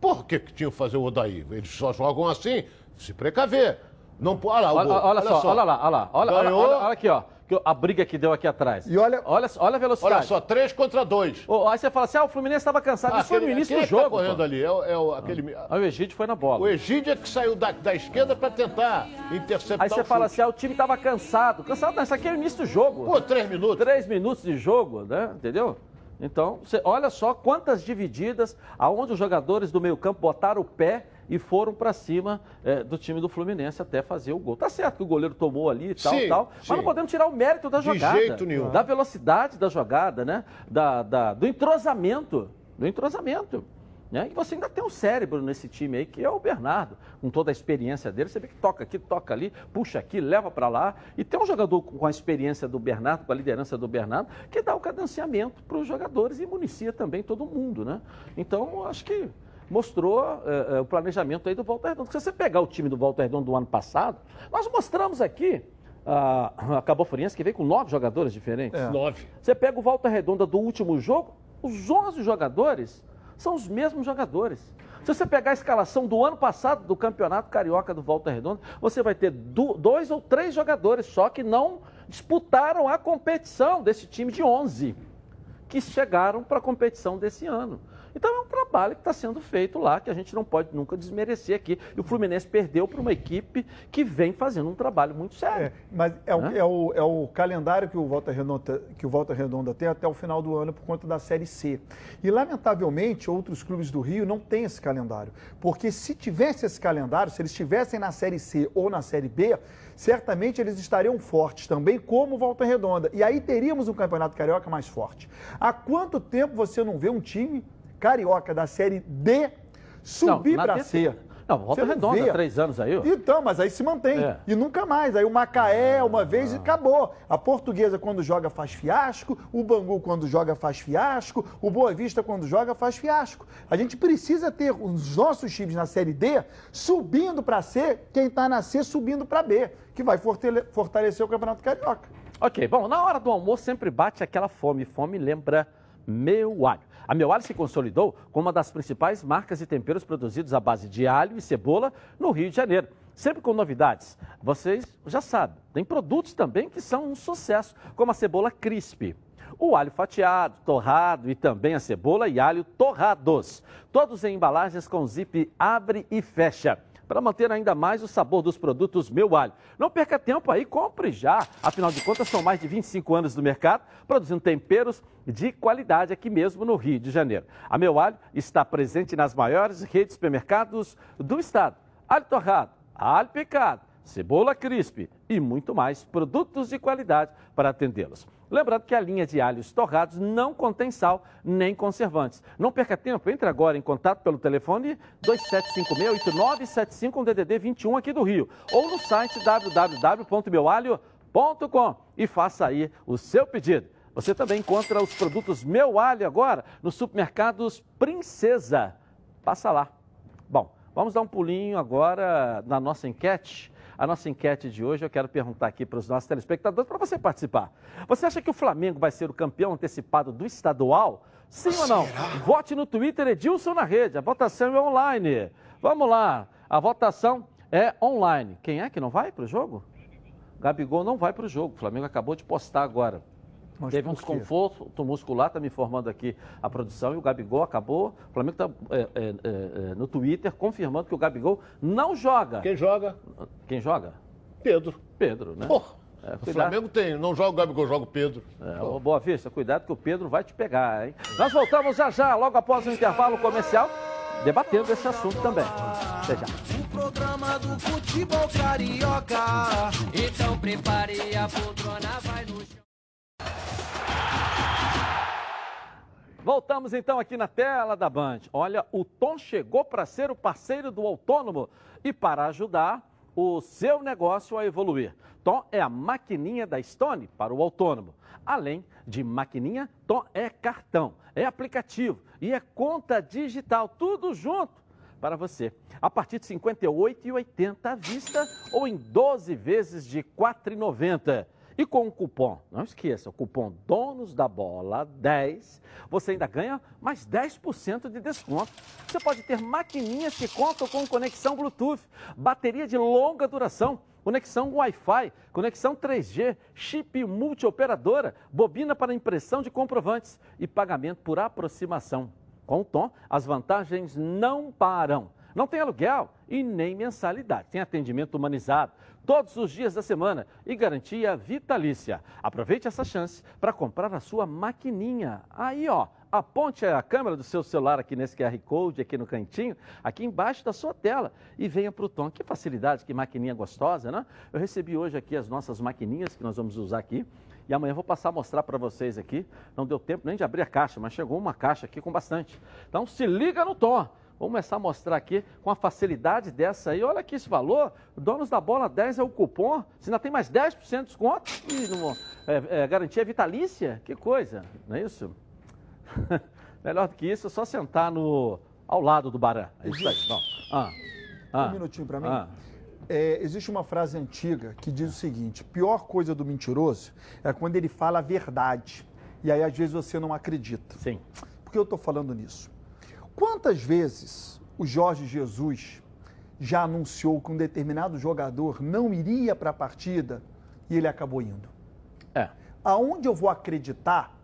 Por que, que tinham que fazer o Odaí? Eles só jogam assim, se precaver. Não, olha lá, Olha, gol. olha só, olha lá, olha lá. Olha, olha, Ganhou. olha, olha aqui, ó. Que A briga que deu aqui atrás. E olha, Olha, olha a velocidade. Olha só, três contra dois. Aí você fala assim, ah, o Fluminense estava cansado. Ah, Isso foi no aquele- início do é tá jogo. correndo pô. ali? É, o- é o- aquele... Aí o Egídio foi na bola. O Egídio é que saiu da, da esquerda para tentar interceptar Aí você fala chute. assim, ah, o time estava cansado. Cansado não, isso aqui é o início do jogo. Pô, três minutos. Três minutos de jogo, né? Entendeu? Então, você olha só quantas divididas, aonde os jogadores do meio campo botaram o pé e foram para cima eh, do time do Fluminense até fazer o gol. Tá certo que o goleiro tomou ali e tal, Sim, tal, sim. mas não podemos tirar o mérito da De jogada. jeito nenhum. Da velocidade da jogada, né? Da, da- do entrosamento. Do entrosamento. Né? E você ainda tem um cérebro nesse time aí, que é o Bernardo, com toda a experiência dele. Você vê que toca aqui, toca ali, puxa aqui, leva para lá. E tem um jogador com a experiência do Bernardo, com a liderança do Bernardo, que dá o cadenciamento para os jogadores e municia também todo mundo, né? Então, acho que mostrou eh, eh, o planejamento aí do Volta Redonda. Se você pegar o time do Volta Redonda do ano passado, nós mostramos aqui a, a Cabo Friense, que veio com nove jogadores diferentes. É. Nove. Você pega o Volta Redonda do último jogo, os 11 jogadores são os mesmos jogadores. Se você pegar a escalação do ano passado do Campeonato Carioca do Volta Redonda, você vai ter do- dois ou três jogadores só que não disputaram a competição desse time de 11 que chegaram para a competição desse ano. Então é um trabalho que está sendo feito lá, que a gente não pode nunca desmerecer aqui. E o Fluminense perdeu para uma equipe que vem fazendo um trabalho muito sério. É, mas é o, Hã? é, o, é o calendário que o, Volta Redonda, que o Volta Redonda tem até o final do ano por conta da Série C. E, lamentavelmente, outros clubes do Rio não têm esse calendário. Porque se tivesse esse calendário, se eles estivessem na Série C ou na Série B, certamente eles estariam fortes também, como o Volta Redonda. E aí teríamos um Campeonato Carioca mais forte. Há quanto tempo você não vê um time carioca da Série D subir para C? Não, Volta Você Redonda, vê. três anos aí. ó. Então, mas aí se mantém. É. E nunca mais. Aí o Macaé, uma vez, e acabou. A portuguesa, quando joga, faz fiasco. O Bangu, quando joga, faz fiasco. O Boa Vista, quando joga, faz fiasco. A gente precisa ter os nossos times na Série D subindo para C, quem está na C subindo para B, que vai fortale- fortalecer o Campeonato Carioca. Ok, bom, na hora do almoço sempre bate aquela fome. Fome lembra meu alho. A Meu Alho se consolidou como uma das principais marcas de temperos produzidos à base de alho e cebola no Rio de Janeiro. Sempre com novidades. Vocês já sabem, tem produtos também que são um sucesso, como a cebola crisp. O alho fatiado, torrado e também a cebola e alho torrados. Todos em embalagens com zip abre e fecha para manter ainda mais o sabor dos produtos Meu Alho. Não perca tempo aí, compre já. Afinal de contas, são mais de 25 anos no mercado, produzindo temperos de qualidade aqui mesmo no Rio de Janeiro. A Meu Alho está presente nas maiores redes de supermercados do estado. Alho torrado, alho picado, cebola crisp e muito mais produtos de qualidade para atendê-los. Lembrando que a linha de alhos torrados não contém sal nem conservantes. Não perca tempo, entre agora em contato pelo telefone 2756-8975 com DDD 21 aqui do Rio ou no site www.meualho.com e faça aí o seu pedido. Você também encontra os produtos Meu Alho agora nos supermercados Princesa. Passa lá. Bom, vamos dar um pulinho agora na nossa enquete. A nossa enquete de hoje eu quero perguntar aqui para os nossos telespectadores para você participar. Você acha que o Flamengo vai ser o campeão antecipado do estadual? Sim ou não? Vote no Twitter Edilson na rede. A votação é online. Vamos lá. A votação é online. Quem é que não vai para o jogo? Gabigol não vai para o jogo. O Flamengo acabou de postar agora. Mas Teve um desconforto muscular, está me informando aqui a produção, e o Gabigol acabou. O Flamengo está no Twitter confirmando que o Gabigol não joga. Quem joga? Quem joga? Pedro. Pedro, né? Porra. É, o. Flamengo tem, não joga o Gabigol, joga o Pedro. É, ô, Boa Vista, cuidado que o Pedro vai te pegar, hein? Nós voltamos já já, logo após o intervalo comercial, debatendo esse assunto também. Até já. O programa do futebol carioca. Então prepare a poltrona, vai no Voltamos então aqui na tela da Band. Olha, o Tom chegou para ser o parceiro do autônomo e para ajudar o seu negócio a evoluir. Tom é a maquininha da Stone para o autônomo. Além de maquininha, Tom é cartão, é aplicativo e é conta digital, tudo junto para você. A partir de R$ 58,80 à vista ou em 12 vezes de R$ 4,90. E com o cupom, não esqueça, o cupom Donos da Bola 10, você ainda ganha mais 10% de desconto. Você pode ter maquininhas que contam com conexão Bluetooth, bateria de longa duração conexão Wi-Fi, conexão 3G, chip multioperadora, bobina para impressão de comprovantes e pagamento por aproximação. Com o Tom, as vantagens não param. Não tem aluguel e nem mensalidade. Tem atendimento humanizado todos os dias da semana e garantia vitalícia. Aproveite essa chance para comprar a sua maquininha. Aí, ó, aponte a câmera do seu celular aqui nesse QR Code, aqui no cantinho, aqui embaixo da sua tela e venha para o Tom. Que facilidade, que maquininha gostosa, né? Eu recebi hoje aqui as nossas maquininhas que nós vamos usar aqui. E amanhã vou passar a mostrar para vocês aqui. Não deu tempo nem de abrir a caixa, mas chegou uma caixa aqui com bastante. Então se liga no Tom. Vamos começar a mostrar aqui com a facilidade dessa aí. Olha aqui esse valor. Donos da bola 10 é o cupom. Você ainda tem mais 10% de desconto. E não, é, é, garantia vitalícia. Que coisa, não é isso? Melhor do que isso, é só sentar no, ao lado do Baran. É isso aí. Vamos. Ah, ah, um minutinho para mim. Ah. É, existe uma frase antiga que diz o seguinte: pior coisa do mentiroso é quando ele fala a verdade. E aí, às vezes, você não acredita. Sim. Por que eu estou falando nisso? Quantas vezes o Jorge Jesus já anunciou que um determinado jogador não iria para a partida e ele acabou indo? É. Aonde eu vou acreditar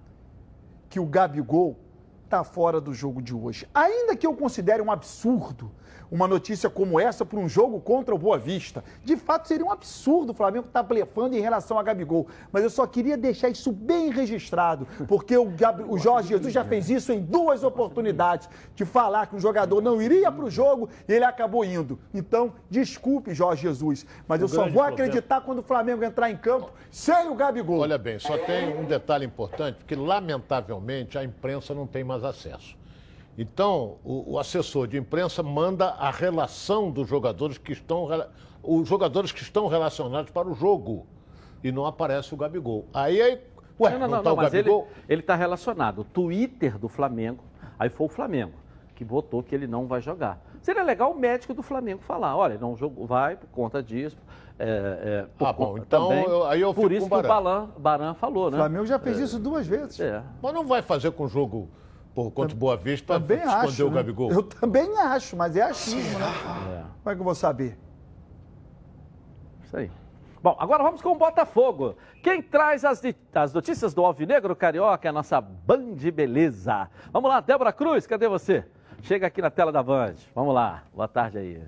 que o Gabigol está fora do jogo de hoje? Ainda que eu considere um absurdo uma notícia como essa para um jogo contra o Boa Vista. De fato, seria um absurdo o Flamengo estar tá blefando em relação a Gabigol. Mas eu só queria deixar isso bem registrado, porque o, Gab... o Jorge Jesus já fez isso em duas oportunidades, de falar que o jogador não iria para o jogo e ele acabou indo. Então, desculpe, Jorge Jesus, mas eu só vou acreditar quando o Flamengo entrar em campo sem o Gabigol. Olha bem, só tem um detalhe importante, porque lamentavelmente a imprensa não tem mais acesso. Então, o, o, assessor de imprensa manda a relação dos jogadores que estão os jogadores que estão relacionados para o jogo e não aparece o Gabigol. Aí, aí ué, não, não, não, tá não mas Gabigol? ele está relacionado. O Twitter do Flamengo, aí foi o Flamengo que votou que ele não vai jogar. Seria legal o médico do Flamengo falar, olha, não jogou, vai por conta disso. É, é, por ah, bom, então também, eu, aí eu Por isso que o Baran, Baran falou, né? O Flamengo já fez é, isso duas vezes. É. Mas não vai fazer com o jogo por contra o Boa Vista para esconder acho, o né? Gabigol? Eu também acho, mas é achismo, né? É. Como é que eu vou saber? Isso aí. Bom, agora vamos com o Botafogo. Quem traz as, as notícias do Alvinegro Carioca é a nossa Band Beleza. Vamos lá, Débora Cruz, cadê você? Chega aqui na tela da Band. Vamos lá, boa tarde aí.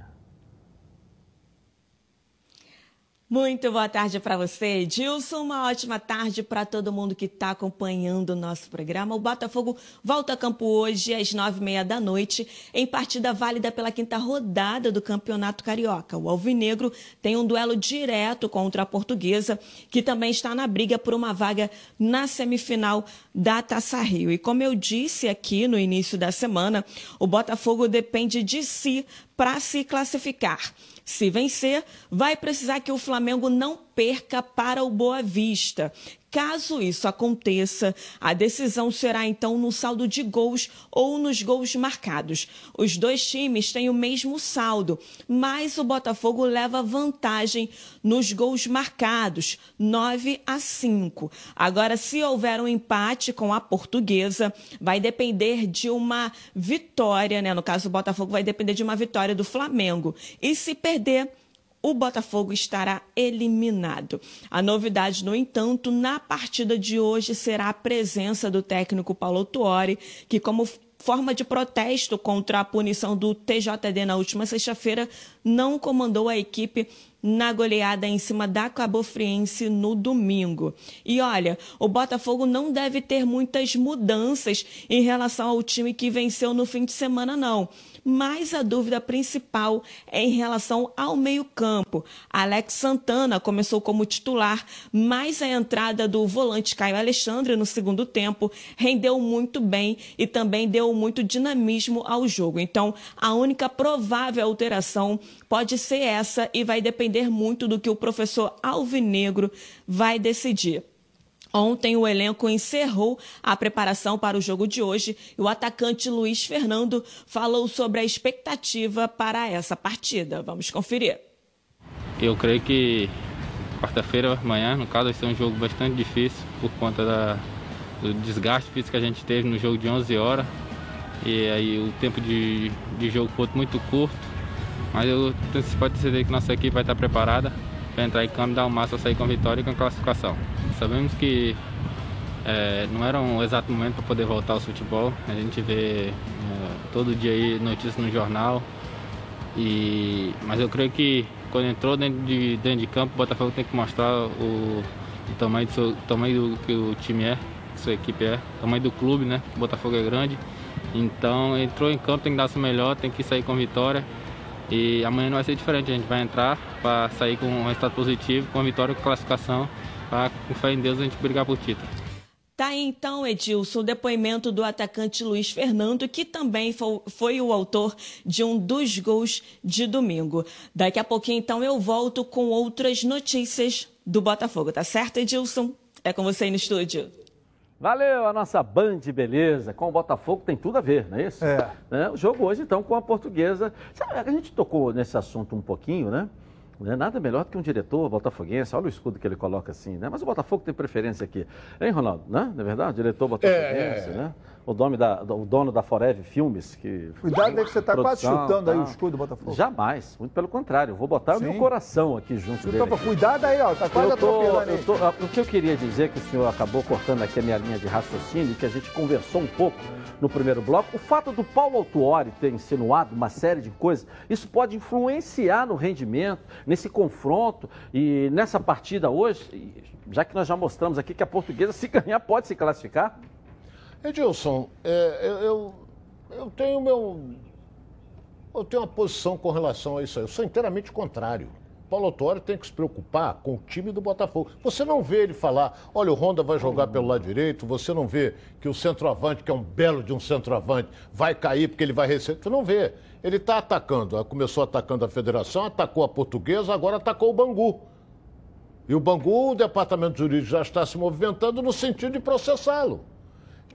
Muito boa tarde para você, Edilson. Uma ótima tarde para todo mundo que está acompanhando o nosso programa. O Botafogo volta a campo hoje às nove e meia da noite, em partida válida pela quinta rodada do Campeonato Carioca. O Alvinegro tem um duelo direto contra a Portuguesa, que também está na briga por uma vaga na semifinal da Taça Rio. E como eu disse aqui no início da semana, o Botafogo depende de si para se classificar. Se vencer, vai precisar que o Flamengo não perca para o Boa Vista. Caso isso aconteça, a decisão será então no saldo de gols ou nos gols marcados. Os dois times têm o mesmo saldo, mas o Botafogo leva vantagem nos gols marcados, 9 a 5. Agora, se houver um empate com a portuguesa, vai depender de uma vitória, né? No caso, o Botafogo vai depender de uma vitória do Flamengo. E se perder, o Botafogo estará eliminado. A novidade, no entanto, na partida de hoje será a presença do técnico Paulo Tuori, que, como forma de protesto contra a punição do TJD na última sexta-feira, não comandou a equipe na goleada em cima da Cabo Friense no domingo. E olha, o Botafogo não deve ter muitas mudanças em relação ao time que venceu no fim de semana, não mas a dúvida principal é em relação ao meio-campo. Alex Santana começou como titular, mas a entrada do volante Caio Alexandre no segundo tempo rendeu muito bem e também deu muito dinamismo ao jogo. Então, a única provável alteração pode ser essa e vai depender muito do que o professor Alvinegro vai decidir. Ontem, o elenco encerrou a preparação para o jogo de hoje e o atacante Luiz Fernando falou sobre a expectativa para essa partida. Vamos conferir. Eu creio que quarta-feira, amanhã, no caso, vai ser um jogo bastante difícil por conta da, do desgaste físico que a gente teve no jogo de 11 horas. E aí o tempo de, de jogo foi muito curto. Mas eu pode ter certeza que nossa equipe vai estar preparada para entrar em campo dar o máximo sair com vitória e com classificação. Sabemos que é, não era um exato momento para poder voltar ao futebol. A gente vê é, todo dia aí notícias no jornal. E, mas eu creio que quando entrou dentro de, dentro de campo, o Botafogo tem que mostrar o, o tamanho, do, seu, tamanho do que o time é, que sua equipe é, o tamanho do clube, né? O Botafogo é grande. Então entrou em campo, tem que dar seu melhor, tem que sair com vitória. E amanhã não vai ser diferente, a gente vai entrar para sair com um resultado positivo, com a vitória, com classificação, para com fé em Deus a gente brigar por título. Tá aí, então, Edilson, o depoimento do atacante Luiz Fernando, que também foi, o autor de um dos gols de domingo. Daqui a pouquinho, então, eu volto com outras notícias do Botafogo, tá certo, Edilson? É com você aí no estúdio. Valeu, a nossa Band Beleza. Com o Botafogo tem tudo a ver, não é isso? É. Né? O jogo hoje, então, com a portuguesa. A gente tocou nesse assunto um pouquinho, né? Não é nada melhor do que um diretor botafoguense. Olha o escudo que ele coloca assim, né? Mas o Botafogo tem preferência aqui. Hein, Ronaldo? Né? Não é verdade? Diretor botafoguense, É, é. né? O dono, da, o dono da Forever Filmes. Que Cuidado aí que você tá quase chutando aí o escudo do Botafogo. Jamais, muito pelo contrário. Vou botar o meu Sim. coração aqui junto dele. Aqui. cuidado aí, ó. Tá quase Eu tô- atropelando aí. eu tô- ah, o que eu queria dizer, que o senhor acabou cortando aqui a minha linha de raciocínio, que a gente conversou um pouco no primeiro bloco, o fato do Paulo Autuori ter insinuado uma série de coisas, isso pode influenciar no rendimento, nesse confronto e nessa partida hoje, já que nós já mostramos aqui que a portuguesa, se ganhar, pode se classificar? Edilson, é, eu, eu, tenho meu. Eu tenho uma posição com relação a isso aí. Eu sou inteiramente contrário. Paulo Autuori tem que se preocupar com o time do Botafogo. Você não vê ele falar, olha, o Honda vai jogar pelo lado direito, você não vê que o centroavante, que é um belo de um centroavante, vai cair porque ele vai receber. Você não vê. Ele está atacando. Começou atacando a federação, atacou a portuguesa, agora atacou o Bangu. E o Bangu, o departamento jurídico já está se movimentando no sentido de processá-lo.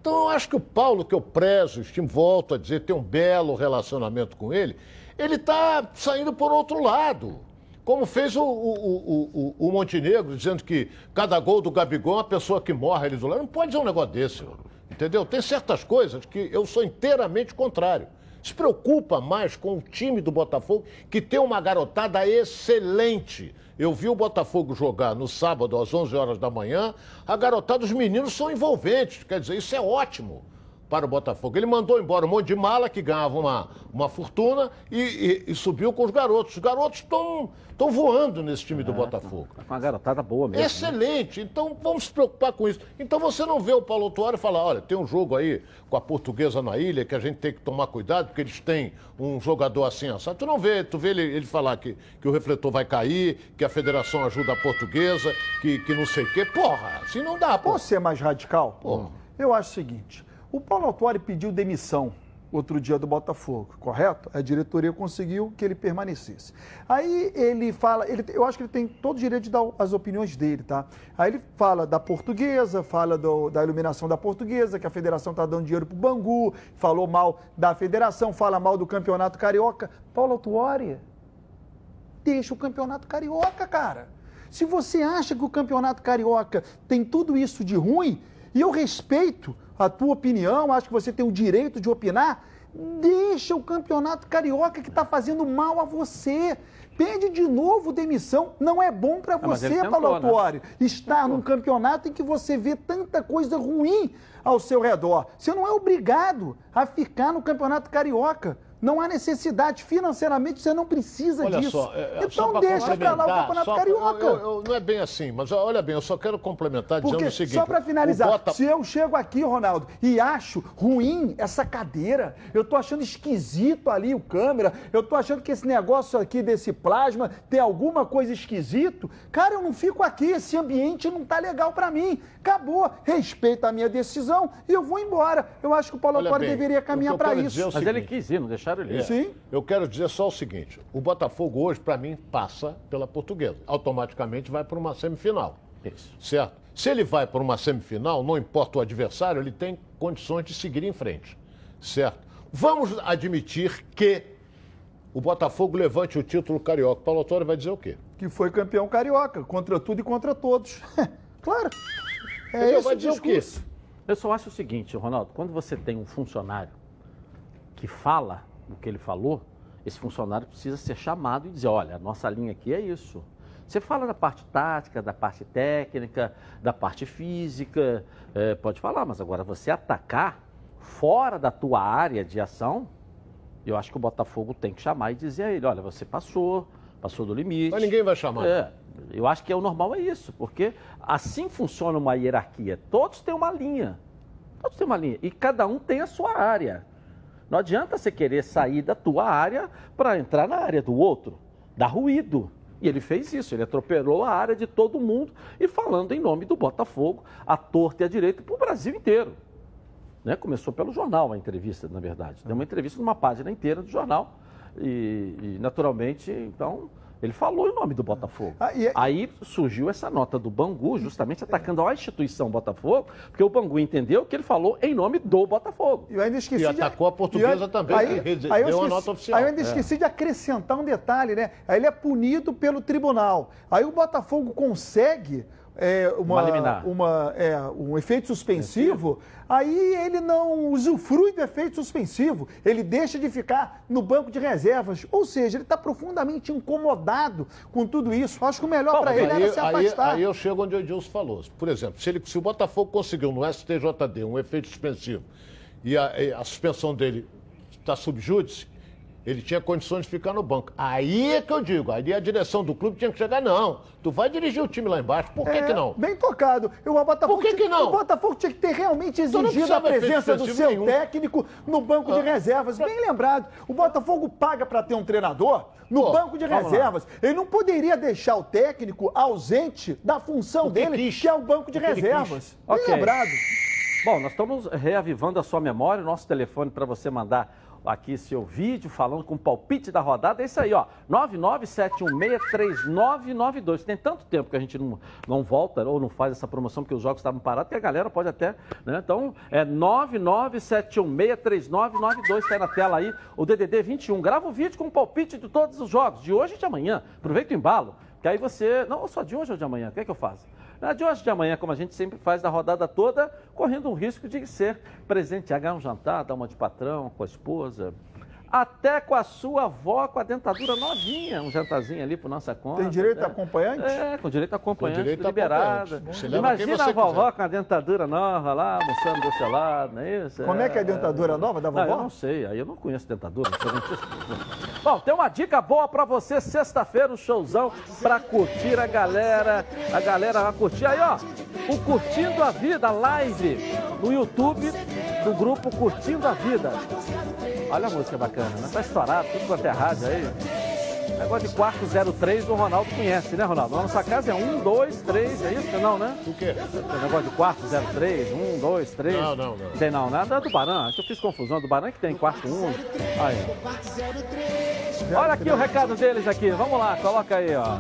Então, eu acho que o Paulo, que eu prezo, estimo, volto a dizer, tem um belo relacionamento com ele, ele está saindo por outro lado. Como fez o, o, o, o- Montenegro, dizendo que cada gol do Gabigol é uma pessoa que morre ali do lado. Não pode dizer um negócio desse, entendeu? Tem certas coisas que eu sou inteiramente contrário. Se preocupa mais com o time do Botafogo, que tem uma garotada excelente. Eu vi o Botafogo jogar no sábado às 11 horas da manhã. A garotada, os meninos são envolventes. Quer dizer, isso é ótimo para o Botafogo. Ele mandou embora um monte de mala que ganhava uma, uma fortuna e, e- e subiu com os garotos. Os garotos estão voando nesse time do Botafogo. Tá com uma garotada boa mesmo. né? Excelente, então vamos se preocupar com isso. Então você não vê o Paulo Autuori falar, olha, tem um jogo aí com a portuguesa na ilha que a gente tem que tomar cuidado porque eles têm um jogador assim, assado. Tu não vê, tu vê ele, ele falar que, que o refletor vai cair, que a federação ajuda a portuguesa, que, que não sei o quê. Porra, assim não dá, pô. Posso ser mais radical? Pô. Eu acho o seguinte: o Paulo Autuori pediu demissão outro dia do Botafogo, correto? A diretoria conseguiu que ele permanecesse. Aí ele fala, ele, eu acho que ele tem todo o direito de dar as opiniões dele, tá? Aí ele fala da portuguesa, fala do- da iluminação da portuguesa, que a federação está dando dinheiro pro Bangu, falou mal da federação, fala mal do campeonato carioca. Paulo Autuori, deixa o campeonato carioca, cara. Se você acha que o campeonato carioca tem tudo isso de ruim, e eu respeito a tua opinião, acho que você tem o direito de opinar, deixa o campeonato carioca que está fazendo mal a você. Pede de novo demissão. Não é bom para Ah, você, tentou, Paulo né? Autuori, estar num campeonato em que você vê tanta coisa ruim ao seu redor. Você não é obrigado a ficar no campeonato carioca. Não há necessidade. Financeiramente, você não precisa Olha disso. só, é, é, só então pra deixa pra lá o campeonato só- carioca. eu- eu- não é bem assim, mas olha bem, eu só quero complementar dizendo Porque, o seguinte. só para finalizar, Bota- se eu chego aqui, Ronaldo, e acho ruim essa cadeira, eu tô achando esquisito ali o câmera, eu tô achando que esse negócio aqui desse plasma tem alguma coisa esquisito, cara, eu não fico aqui, esse ambiente não tá legal para mim. Acabou, respeita a minha decisão e eu vou embora. Eu acho que o Paulo bem, deveria caminhar para isso. é Mas ele quis ir, não deixaram ele ir. É. Sim. Eu quero dizer só o seguinte: o Botafogo hoje, para mim, passa pela portuguesa. Automaticamente vai para uma semifinal. Isso. Certo? Se ele vai para uma semifinal, não importa o adversário, ele tem condições de seguir em frente. Certo? Vamos admitir que o Botafogo levante o título carioca. Paulo Autório vai dizer o quê? Que foi campeão carioca, contra tudo e contra todos. claro. É Entendeu? esse Vai dizer o quê? Eu só acho o seguinte, Ronaldo, quando você tem um funcionário que fala o que ele falou, esse funcionário precisa ser chamado e dizer, olha, a nossa linha aqui é isso. Você fala da parte tática, da parte técnica, da parte física, é, pode falar, mas agora você atacar fora da tua área de ação, eu acho que o Botafogo tem que chamar e dizer a ele, olha, você passou, passou do limite. Mas ninguém vai chamar. É, eu acho que é o normal é isso, porque assim funciona uma hierarquia. Todos têm uma linha. Todos têm uma linha. E cada um tem a sua área. Não adianta você querer sair da tua área para entrar na área do outro. Dá ruído. E ele fez isso, ele atropelou a área de todo mundo e falando em nome do Botafogo, à torta e à direita, para o Brasil inteiro. Né? Começou pelo jornal a entrevista, na verdade. Tem uma entrevista numa página inteira do jornal. E, e naturalmente, então, ele falou em nome do Botafogo. Ah, e é- Aí surgiu essa nota do Bangu, justamente atacando a instituição Botafogo, porque o Bangu entendeu que ele falou em nome do Botafogo. Eu ainda esqueci E atacou a portuguesa também, que Aí, deu aí eu uma esqueci- nota oficial. Aí eu ainda É. esqueci de acrescentar um detalhe, né? Aí ele é punido pelo tribunal. Aí o Botafogo consegue é, uma, Uma uma, é, um efeito suspensivo, aí ele não usufrui do efeito suspensivo, ele deixa de ficar no banco de reservas. Ou seja, ele está profundamente incomodado com tudo isso. Acho que o melhor para ele aí, era se aí- afastar. aí eu chego onde o Edilson falou. Por exemplo, se, ele- se o Botafogo conseguiu no STJD um efeito suspensivo e a, a suspensão dele está subjúdice, ele tinha condições de ficar no banco. Aí é que eu digo, aí a direção do clube tinha que chegar, não, tu vai dirigir o time lá embaixo, por que, É, que não? Bem tocado. O Botafogo Por que tinha- que não? O Botafogo tinha que ter realmente exigido a presença do seu nenhum. técnico no banco de Ah. reservas. Bem lembrado. O Botafogo paga para ter um treinador no Pô, banco de vamos lá. reservas. Ele não poderia deixar o técnico ausente da função dele, quis. que é o banco de reservas. Bem Ok. lembrado. Bom, nós estamos reavivando a sua memória, o nosso telefone para você mandar aqui seu vídeo falando com o palpite da rodada. É isso aí, ó. 997163992. Tem tanto tempo que a gente não, não volta ou não faz essa promoção porque os jogos estavam parados que a galera pode até, né? Então, é 997163992. Tá aí na tela aí o DDD 21. Grava o vídeo com o palpite de todos os jogos, de hoje e de amanhã. Aproveita o embalo, que aí você, não só de hoje ou de amanhã, o que é que eu faço? Na de hoje de amanhã, como a gente sempre faz da rodada toda, correndo o risco de ser presentear um jantar, dar uma de patrão com a esposa, até com a sua avó com a dentadura novinha, um jantarzinho ali por nossa conta. Tem direito a né? acompanhante? É, com direito a acompanhante, Com direito a liberada. acompanhante. Imagina a vovó quiser. com a dentadura nova lá, almoçando do seu lado, não é isso? Como é que é a dentadura nova da Não, vovó? eu não sei, aí eu não conheço dentadura, não dentista. Bom, tem uma dica boa pra você, sexta-feira, um showzão pra curtir a galera, a galera vai curtir aí, ó, o Curtindo a Vida, a live no YouTube do grupo Curtindo a Vida. Olha a música bacana, né? Tá estourado, tudo quanto é rádio aí. Negócio de quarto 03 o Ronaldo conhece, né, Ronaldo? Na sua casa é um, dois, três, é isso? Não, né? O quê? O negócio de quarto 03, um, dois, três. Não, não, não. Tem não, nada do Baran. Acho que eu fiz confusão. Do Baran que tem quarto um. Aí. Olha aqui o recado deles aqui. Vamos lá, coloca aí, ó.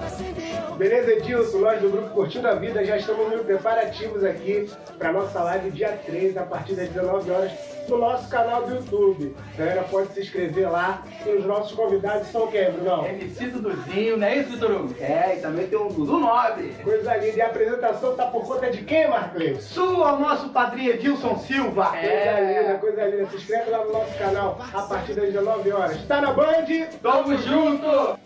Beleza, Edilson? Nós do Grupo Curtindo a Vida já estamos nos preparativos aqui para nossa live dia 3, a partir das 19 horas, no nosso canal do YouTube. A galera pode se inscrever lá. E os nossos convidados são quem, Brunão? MC Duduzinho, não é isso, Vitor Hugo? É, e também tem o Dudu Nobre. Coisa linda. E a apresentação tá por conta de quem, Marcos? Sua, o nosso padrinho Edilson Silva. Coisa linda, coisa linda. Se inscreve lá no nosso canal a partir das 19 horas. Tá na Band? Tamo junto!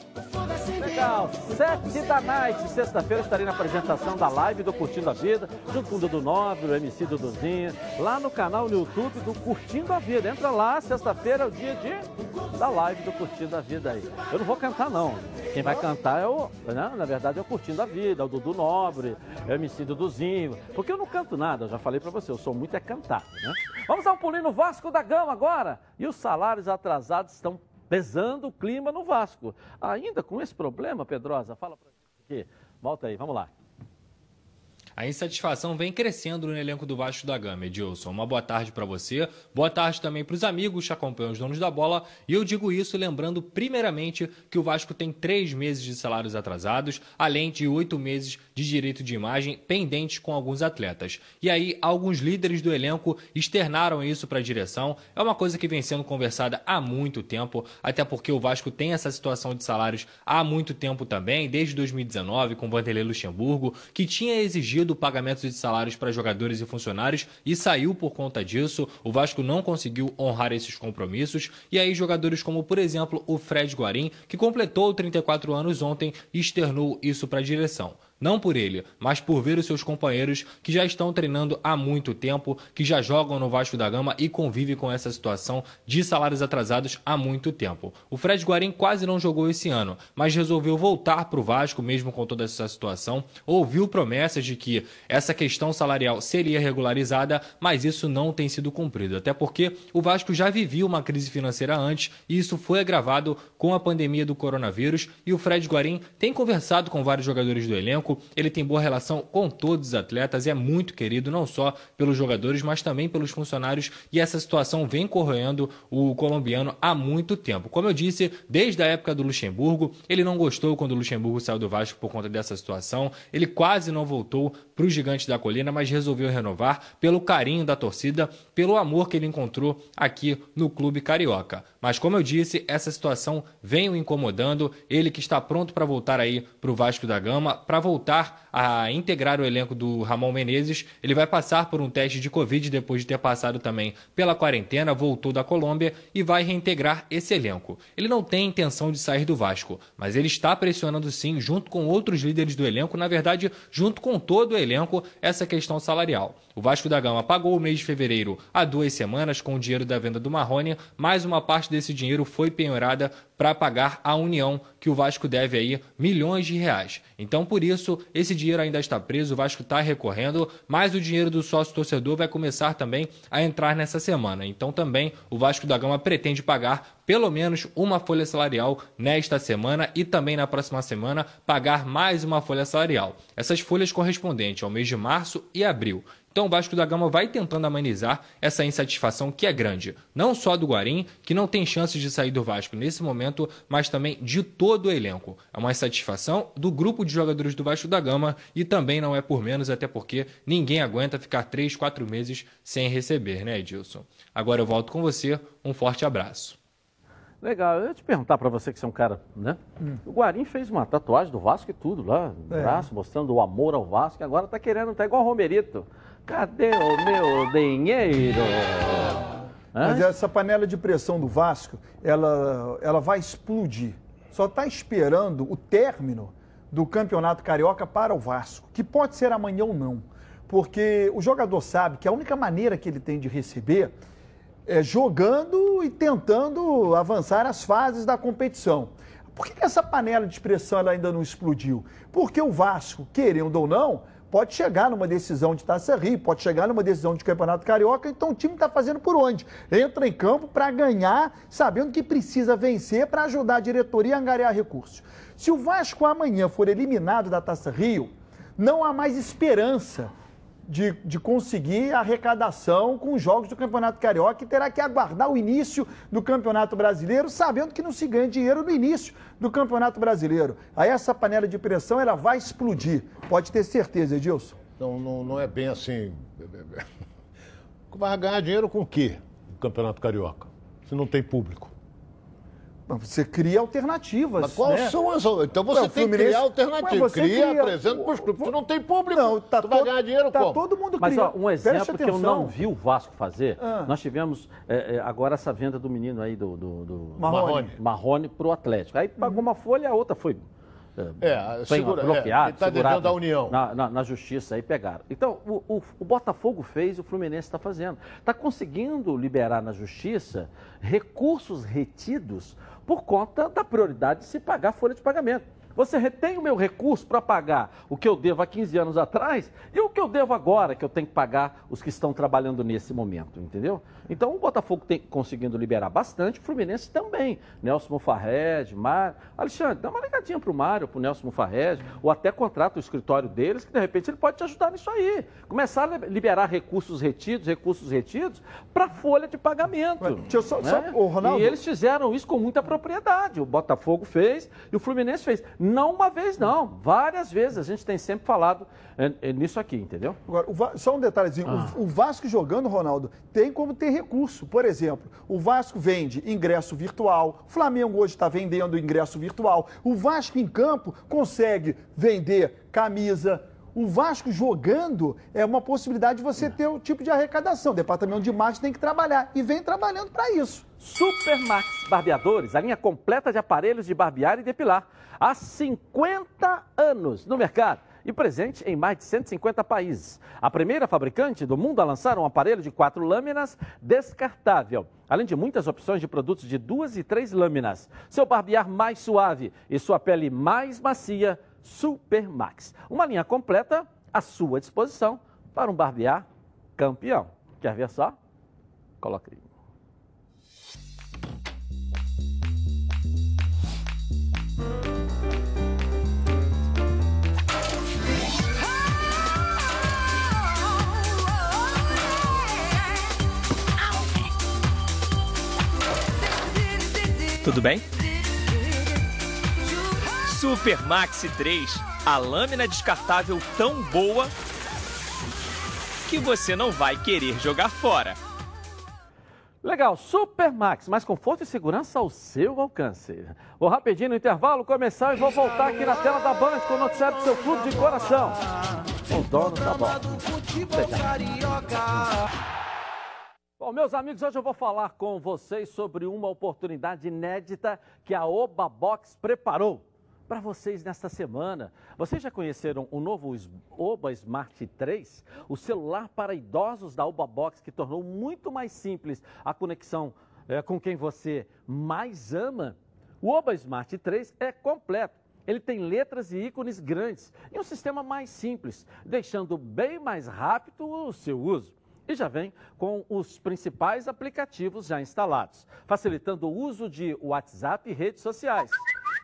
Legal. Sete da night, sexta-feira, estarei na apresentação da live do Curtindo a Vida, junto com o Dudu Nobre, o MC Duduzinho, lá no canal no YouTube do Curtindo a Vida. Entra lá, sexta-feira é o dia de da live do Curtindo a Vida aí. Eu não vou cantar, não. Quem vai cantar é o, né? na verdade, é o Curtindo a Vida, é o Dudu Nobre, é o MC Duduzinho. Porque eu não canto nada, eu já falei pra você, eu sou muito é cantar, né? Vamos dar um pulinho no Vasco da Gama agora. E os salários atrasados estão pesando o clima no Vasco. Ainda com esse problema, Pedrosa, fala pra gente aqui. Volta aí, vamos lá. A insatisfação vem crescendo no elenco do Vasco da Gama, Edilson. Uma boa tarde para você, boa tarde também para os amigos que acompanham os donos da bola. E eu digo isso lembrando, primeiramente, que o Vasco tem três meses de salários atrasados, além de oito meses de direito de imagem pendentes com alguns atletas. E aí, alguns líderes do elenco externaram isso para a direção. É uma coisa que vem sendo conversada há muito tempo, até porque o Vasco tem essa situação de salários há muito tempo também, desde 2019, com o Vanderlei Luxemburgo, que tinha exigido garantido pagamentos de salários para jogadores e funcionários e saiu por conta disso. O Vasco não conseguiu honrar esses compromissos. E aí, jogadores como, por exemplo, o Fred Guarim, que completou 34 anos ontem, externou isso para a direção. Não por ele, mas por ver os seus companheiros que já estão treinando há muito tempo, que já jogam no Vasco da Gama e convivem com essa situação de salários atrasados há muito tempo. O Fred Guarim quase não jogou esse ano, mas resolveu voltar para o Vasco mesmo com toda essa situação. Ouviu promessas de que essa questão salarial seria regularizada, mas isso não tem sido cumprido, até porque o Vasco já vivia uma crise financeira antes e isso foi agravado com a pandemia do coronavírus e o Fred Guarim tem conversado com vários jogadores do elenco ele tem boa relação com todos os atletas e é muito querido não só pelos jogadores, mas também pelos funcionários. E essa situação vem corroendo o colombiano há muito tempo. Como eu disse, desde a época do Luxemburgo, ele não gostou quando o Luxemburgo saiu do Vasco por conta dessa situação. Ele quase não voltou para o Gigante da Colina, mas resolveu renovar pelo carinho da torcida, pelo amor que ele encontrou aqui no clube carioca. Mas como eu disse, essa situação vem o incomodando. Ele que está pronto para voltar aí para o Vasco da Gama, para voltar a integrar o elenco do Ramon Menezes. Ele vai passar por um teste de Covid depois de ter passado também pela quarentena, voltou da Colômbia e vai reintegrar esse elenco. Ele não tem intenção de sair do Vasco, mas ele está pressionando sim, junto com outros líderes do elenco, na verdade, junto com todo o elenco, essa questão salarial. O Vasco da Gama pagou o mês de fevereiro há duas semanas com o dinheiro da venda do Marrone, mais uma parte desse dinheiro foi penhorada para pagar à União, que o Vasco deve aí milhões de reais. Então, por isso, esse dinheiro ainda está preso, o Vasco está recorrendo, mas o dinheiro do sócio torcedor vai começar também a entrar nessa semana. Então, também o Vasco da Gama pretende pagar pelo menos uma folha salarial nesta semana e também na próxima semana pagar mais uma folha salarial. Essas folhas correspondentes ao mês de março e abril. Então o Vasco da Gama vai tentando amenizar essa insatisfação que é grande, não só do Guarim, que não tem chances de sair do Vasco nesse momento, mas também de todo o elenco. É uma insatisfação do grupo de jogadores do Vasco da Gama e também não é por menos, até porque ninguém aguenta ficar três, quatro meses sem receber, né, Edilson? Agora eu volto com você, um forte abraço. Legal, eu ia te perguntar para você que você é um cara, né? Hum. O Guarim fez uma tatuagem do Vasco e tudo lá, no é. braço, mostrando o amor ao Vasco, e agora tá querendo, tá igual o Romerito. Cadê o meu dinheiro? Mas essa panela de pressão do Vasco, ela, ela vai explodir. Só está esperando o término do Campeonato Carioca para o Vasco, que pode ser amanhã ou não. Porque o jogador sabe que a única maneira que ele tem de receber é jogando e tentando avançar as fases da competição. Por que essa panela de pressão ainda não explodiu? Porque o Vasco, querendo ou não, pode chegar numa decisão de Taça Rio, pode chegar numa decisão de Campeonato Carioca, então o time está fazendo por onde? Entra em campo para ganhar, sabendo que precisa vencer para ajudar a diretoria a angariar recursos. Se o Vasco amanhã for eliminado da Taça Rio, não há mais esperança de, de conseguir arrecadação com os jogos do Campeonato Carioca e terá que aguardar o início do Campeonato Brasileiro, sabendo que não se ganha dinheiro no início do Campeonato Brasileiro. Aí essa panela de pressão ela vai explodir, pode ter certeza, Edilson. Não, não, não é bem assim. Vai ganhar dinheiro com o quê? No Campeonato Carioca, se não tem público. Você cria alternativas. Mas quais né? são as Então você Ué, tem que criar alternativas. Cria, cria, apresenta para os clubes. não tem público. Não, tá tu vai ganhar dinheiro tá como? todo mundo Mas ó, um exemplo que eu não vi o Vasco fazer, ah. nós tivemos é, é, agora essa venda do menino aí do, do, do Marrone, Marrone para o Atlético. Aí pagou uma folha, a outra foi é, segura, bloqueado, é, está devendo da União. Na, na, na, justiça aí pegaram. Então, o, o, o Botafogo fez, o Fluminense está fazendo. Está conseguindo liberar na justiça recursos retidos por conta da prioridade de se pagar a folha de pagamento. Você retém o meu recurso para pagar o que eu devo há 15 anos atrás e o que eu devo agora, que eu tenho que pagar os que estão trabalhando nesse momento, entendeu? Então o Botafogo tem conseguindo liberar bastante, o Fluminense também. Nelson Mufarred, Mário. Alexandre, dá uma ligadinha para o Mário, para o Nelson Mufarred, ou até contrata o escritório deles, que de repente ele pode te ajudar nisso aí. Começar a liberar recursos retidos, recursos retidos, para folha de pagamento. Eu só, né? só, Ronaldo... E eles fizeram isso com muita propriedade. O Botafogo fez e o Fluminense fez. Não uma vez, não. Várias vezes. A gente tem sempre falado é, é nisso aqui, entendeu? Agora, só um detalhezinho. Ah. O, o, Vasco jogando, Ronaldo, tem como ter recurso. Por exemplo, o Vasco vende ingresso virtual. O Flamengo hoje está vendendo ingresso virtual. O Vasco em campo consegue vender camisa, o Vasco jogando é uma possibilidade de você ter o tipo de arrecadação. O departamento de marketing tem que trabalhar e vem trabalhando para isso. Supermax Barbeadores, a linha completa de aparelhos de barbear e depilar. Há 50 anos no mercado e presente em mais de 150 países. A primeira fabricante do mundo a lançar um aparelho de quatro lâminas descartável, além de muitas opções de produtos de duas e três lâminas. Seu barbear mais suave e sua pele mais macia, Supermax. Uma linha completa à sua disposição para um barbear campeão. Quer ver só? Coloca aí. Tudo bem? Super Maxi 3, a lâmina descartável tão boa que você não vai querer jogar fora. Legal, Super Max, mais conforto e segurança ao seu alcance. Vou rapidinho no intervalo começar e vou voltar aqui na tela da Band com o noticiário do seu clube de coração. O dono tá bom. Bom, meus amigos, hoje eu vou falar com vocês sobre uma oportunidade inédita que a Oba Box preparou para vocês nesta semana. Vocês já conheceram o novo Oba Smart 3? O celular para idosos da Oba Box que tornou muito mais simples a conexão é, com quem você mais ama? O Oba Smart 3 é completo. Ele tem letras e ícones grandes e um sistema mais simples, deixando bem mais rápido o seu uso e já vem com os principais aplicativos já instalados, facilitando o uso de WhatsApp e redes sociais.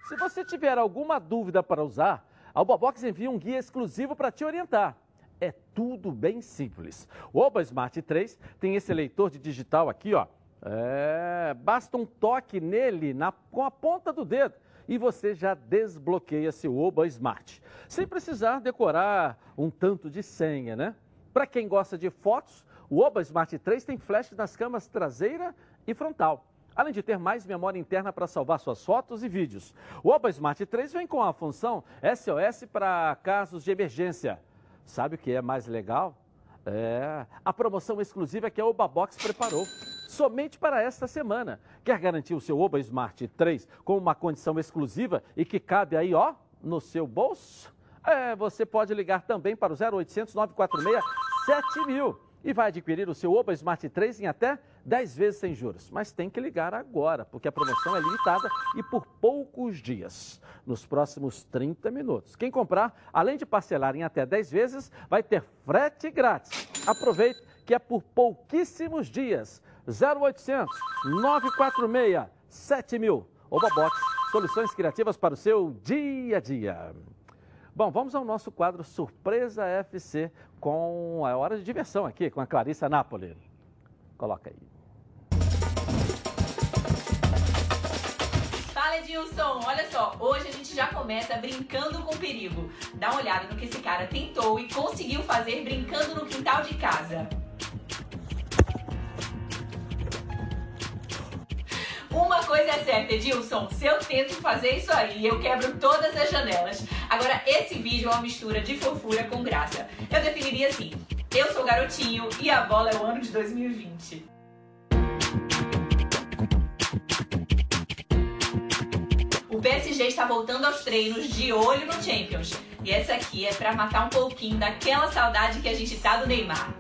Se você tiver alguma dúvida para usar, a Obabox envia um guia exclusivo para te orientar. É tudo bem simples. O Oba Smart 3 tem esse leitor de digital aqui, ó. É, basta um toque nele na, com a ponta do dedo e você já desbloqueia seu Oba Smart, sem precisar decorar um tanto de senha, né? Para quem gosta de fotos, o Oba Smart 3 tem flash nas câmeras traseira e frontal, além de ter mais memória interna para salvar suas fotos e vídeos. O Oba Smart 3 vem com a função SOS para casos de emergência. Sabe o que é mais legal? É a promoção exclusiva que a Oba Box preparou somente para esta semana. Quer garantir o seu Oba Smart 3 com uma condição exclusiva e que cabe aí, ó, no seu bolso? É, você pode ligar também para o 0800 946 7000 e vai adquirir o seu Oba Smart 3 em até 10 vezes sem juros. Mas tem que ligar agora, porque a promoção é limitada e por poucos dias, nos próximos 30 minutos. Quem comprar, além de parcelar em até 10 vezes, vai ter frete grátis. Aproveite que é por pouquíssimos dias. 0800 946 7000. Oba Box, soluções criativas para o seu dia a dia. Bom, vamos ao nosso quadro Surpresa FC com a hora de diversão aqui, com a Clarissa Napoli. Coloca aí. Edilson, olha só, hoje a gente já começa brincando com perigo. Dá uma olhada no que esse cara tentou e conseguiu fazer brincando no quintal de casa. Uma coisa é certa, Edilson, se eu tento fazer isso aí, eu quebro todas as janelas. Agora, esse vídeo é uma mistura de fofura com graça. Eu definiria assim, eu sou garotinho e a bola é o ano de 2020. PSG está voltando aos treinos de olho no Champions. E essa aqui é para matar um pouquinho daquela saudade que a gente tá do Neymar.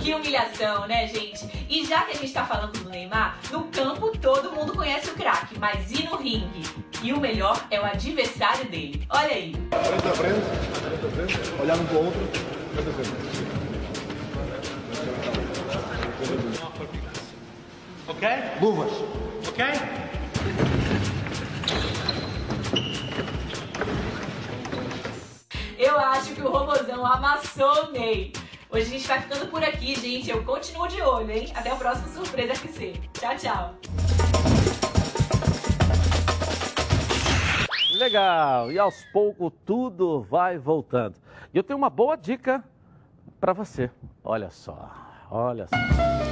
que humilhação, né, gente? E já que a gente tá falando do Neymar, no campo todo mundo conhece o craque, mas e no ringue? E o melhor é o adversário dele. Olha aí. Frente a frente, olhar pro outro, frente a frente. Ok? Luvas. Ok? Eu acho que o robozão amassou o Ney. Hoje a gente vai ficando por aqui, gente. Eu continuo de olho, hein? Até o próximo Surpresa FC. Tchau, tchau. Legal! E aos poucos tudo vai voltando. E eu tenho uma boa dica para você. Olha só, olha só.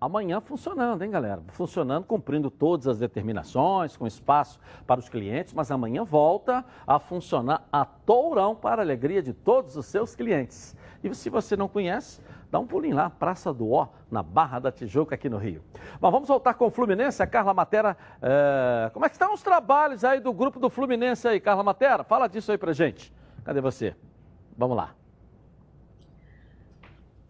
Amanhã funcionando, hein, galera? Funcionando, cumprindo todas as determinações, com espaço para os clientes, mas amanhã volta a funcionar a Tourão para a alegria de todos os seus clientes. E se você não conhece, dá um pulinho lá, Praça do Ó, na Barra da Tijuca, aqui no Rio. Mas vamos voltar com o Fluminense, a Carla Matera. É... Como é que estão os trabalhos aí do grupo do Fluminense aí, Carla Matera? Fala disso aí pra gente. Cadê você? Vamos lá.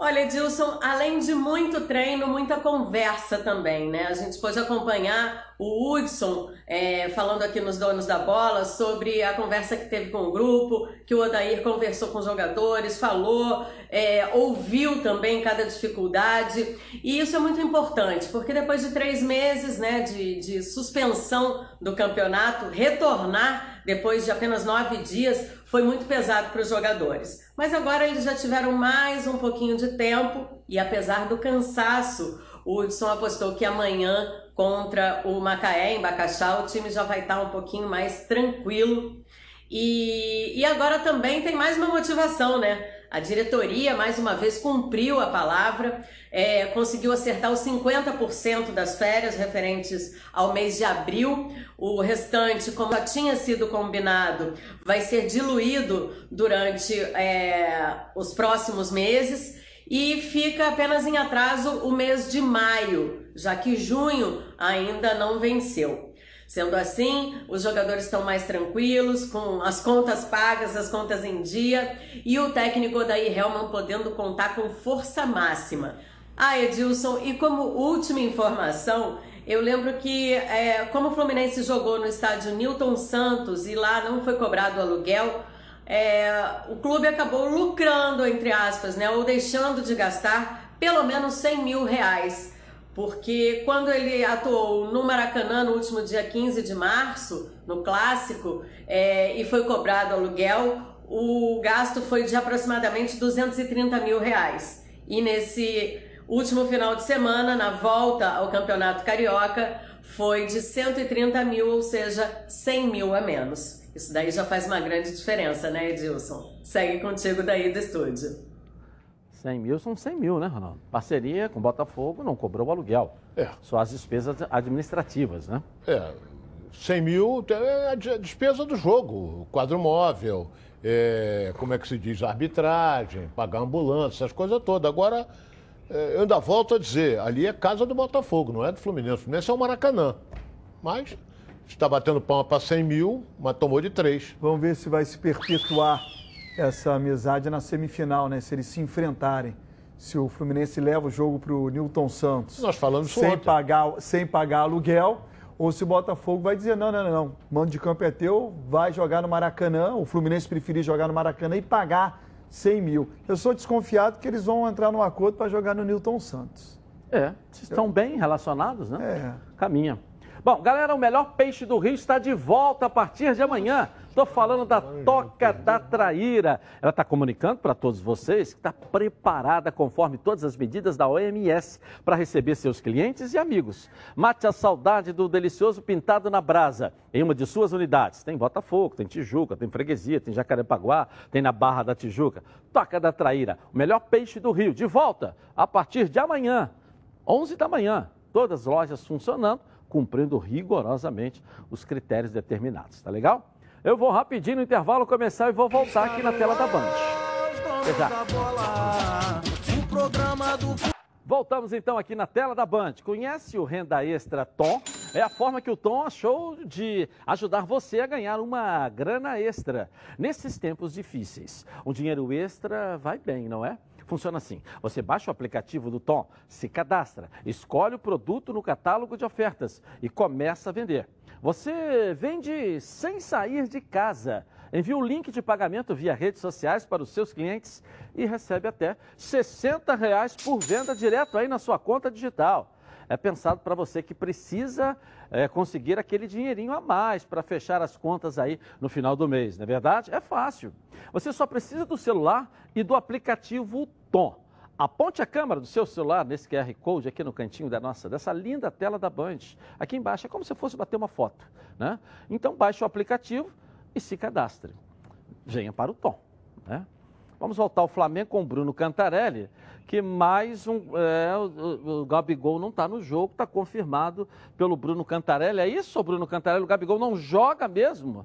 Olha, Edilson, além de muito treino, muita conversa também, né? A gente pôde acompanhar o Hudson é, falando aqui nos Donos da Bola sobre a conversa que teve com o grupo, que o Odair conversou com os jogadores, falou, é, ouviu também cada dificuldade. E isso é muito importante, porque depois de três meses né, de, de suspensão do campeonato, retornar depois de apenas nove dias foi muito pesado para os jogadores. Mas agora eles já tiveram mais um pouquinho de tempo e apesar do cansaço, o Hudson apostou que amanhã contra o Macaé em Bacaxá o time já vai estar um pouquinho mais tranquilo. E, e agora também tem mais uma motivação, né? A diretoria, mais uma vez, cumpriu a palavra, é, conseguiu acertar os 50% das férias referentes ao mês de abril. O restante, como já tinha sido combinado, vai ser diluído durante é, os próximos meses e fica apenas em atraso o mês de maio, já que junho ainda não venceu. Sendo assim, os jogadores estão mais tranquilos, com as contas pagas, as contas em dia, e o técnico Odair Helman podendo contar com força máxima. Ah, Edilson, e como última informação, eu lembro que é, como o Fluminense jogou no estádio Newton Santos e lá não foi cobrado aluguel, é, o clube acabou lucrando, entre aspas, né, ou deixando de gastar pelo menos 100 mil reais porque quando ele atuou no Maracanã no último dia 15 de março, no clássico, é, e foi cobrado aluguel, o gasto foi de aproximadamente 230 mil reais. E nesse último final de semana, na volta ao Campeonato Carioca, foi de 130 mil, ou seja, 100 mil a menos. Isso daí já faz uma grande diferença, né, Edilson? Segue contigo daí do estúdio. 100 mil são 100 mil, né, Ronaldo? Parceria com Botafogo não cobrou o aluguel. É. Só as despesas administrativas, né? É. 100 mil é a despesa do jogo, quadro móvel, é, como é que se diz, arbitragem, pagar ambulância, essas coisas todas. Agora, é, eu ainda volto a dizer, ali é casa do Botafogo, não é do Fluminense. O Fluminense é o Maracanã. Mas está batendo palma para 100 mil, mas tomou de 3. Vamos ver se vai se perpetuar essa amizade na semifinal, né? Se eles se enfrentarem. Se o Fluminense leva o jogo para o Newton Santos. Nós falamos sem ontem. pagar Sem pagar aluguel. Ou se o Botafogo vai dizer, não, não, não, não. Mando de campo é teu, vai jogar no Maracanã. O Fluminense preferir jogar no Maracanã e pagar 100 mil. Eu sou desconfiado que eles vão entrar num acordo para jogar no Newton Santos. É, estão bem relacionados, né? É. Caminha. Bom, galera, o melhor peixe do Rio está de volta a partir de amanhã. Estou falando da Toca da Traíra. Ela está comunicando para todos vocês que está preparada conforme todas as medidas da OMS para receber seus clientes e amigos. Mate a saudade do delicioso pintado na brasa em uma de suas unidades. Tem Botafogo, tem Tijuca, tem Freguesia, tem Jacarepaguá, tem na Barra da Tijuca. Toca da Traíra, o melhor peixe do Rio. De volta a partir de amanhã, 11 da manhã. Todas as lojas funcionando, cumprindo rigorosamente os critérios determinados. Tá legal? Eu vou rapidinho no intervalo começar e vou voltar aqui na tela da Band. Voltamos então aqui na tela da Band. Conhece o Renda Extra Tom? É a forma que o Tom achou de ajudar você a ganhar uma grana extra nesses tempos difíceis. Um dinheiro extra vai bem, não é? Funciona assim: você baixa o aplicativo do Tom, se cadastra, escolhe o produto no catálogo de ofertas e começa a vender. Você vende sem sair de casa. Envia o link de pagamento via redes sociais para os seus clientes e recebe até 60 reais por venda direto aí na sua conta digital. É pensado para você que precisa é, conseguir aquele dinheirinho a mais para fechar as contas aí no final do mês, não é verdade? É fácil. Você só precisa do celular e do aplicativo Tom. Aponte a câmera do seu celular nesse QR Code aqui no cantinho da nossa, dessa linda tela da Band. Aqui embaixo é como se fosse bater uma foto, né? Então baixe o aplicativo e se cadastre. Venha para o Tom, né? Vamos voltar ao Flamengo com o Bruno Cantarelli, que mais um. É, o, o Gabigol não está no jogo, está confirmado pelo Bruno Cantarelli. É isso, Bruno Cantarelli? O Gabigol não joga mesmo?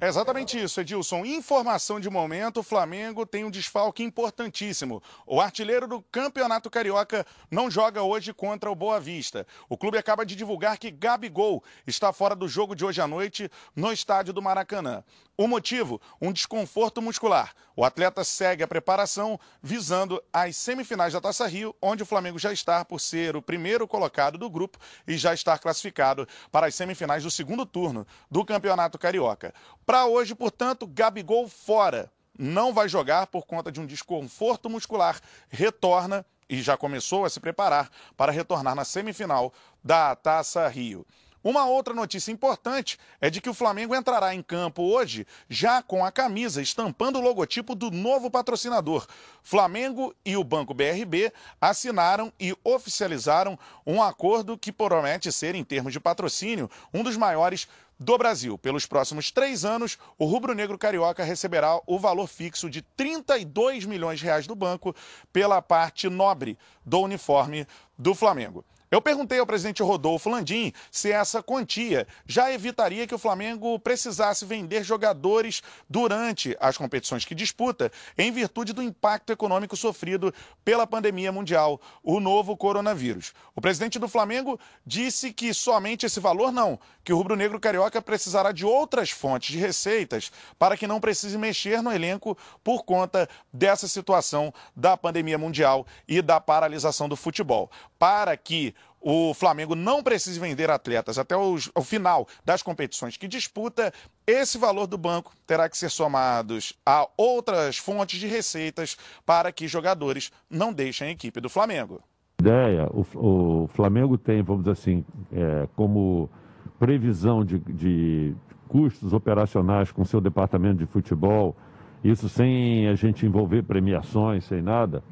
É exatamente isso, Edilson. Informação de momento: o Flamengo tem um desfalque importantíssimo. O artilheiro do Campeonato Carioca não joga hoje contra o Boa Vista. O clube acaba de divulgar que Gabigol está fora do jogo de hoje à noite no estádio do Maracanã. O motivo? Um desconforto muscular. O atleta segue a preparação visando as semifinais da Taça Rio, onde o Flamengo já está por ser o primeiro colocado do grupo e já está classificado para as semifinais do segundo turno do Campeonato Carioca. Para hoje, portanto, Gabigol fora. Não vai jogar por conta de um desconforto muscular. Retorna e já começou a se preparar para retornar na semifinal da Taça Rio. Uma outra notícia importante é de que o Flamengo entrará em campo hoje já com a camisa estampando o logotipo do novo patrocinador. Flamengo e o Banco BRB assinaram e oficializaram um acordo que promete ser, em termos de patrocínio, um dos maiores do Brasil. Pelos próximos três anos, o rubro-negro carioca receberá o valor fixo de 32 milhões de reais do banco pela parte nobre do uniforme do Flamengo. Eu perguntei ao presidente Rodolfo Landim se essa quantia já evitaria que o Flamengo precisasse vender jogadores durante as competições que disputa, em virtude do impacto econômico sofrido pela pandemia mundial, o novo coronavírus. O presidente do Flamengo disse que somente esse valor não, que o rubro-negro carioca precisará de outras fontes de receitas para que não precise mexer no elenco por conta dessa situação da pandemia mundial e da paralisação do futebol. Para que o Flamengo não precise vender atletas até o, o, final das competições que disputa, esse valor do banco terá que ser somados a outras fontes de receitas para que jogadores não deixem a equipe do Flamengo. Ideia, o, o Flamengo tem, vamos dizer assim, é, como previsão de, de custos operacionais com seu departamento de futebol, isso sem a gente envolver premiações, sem nada,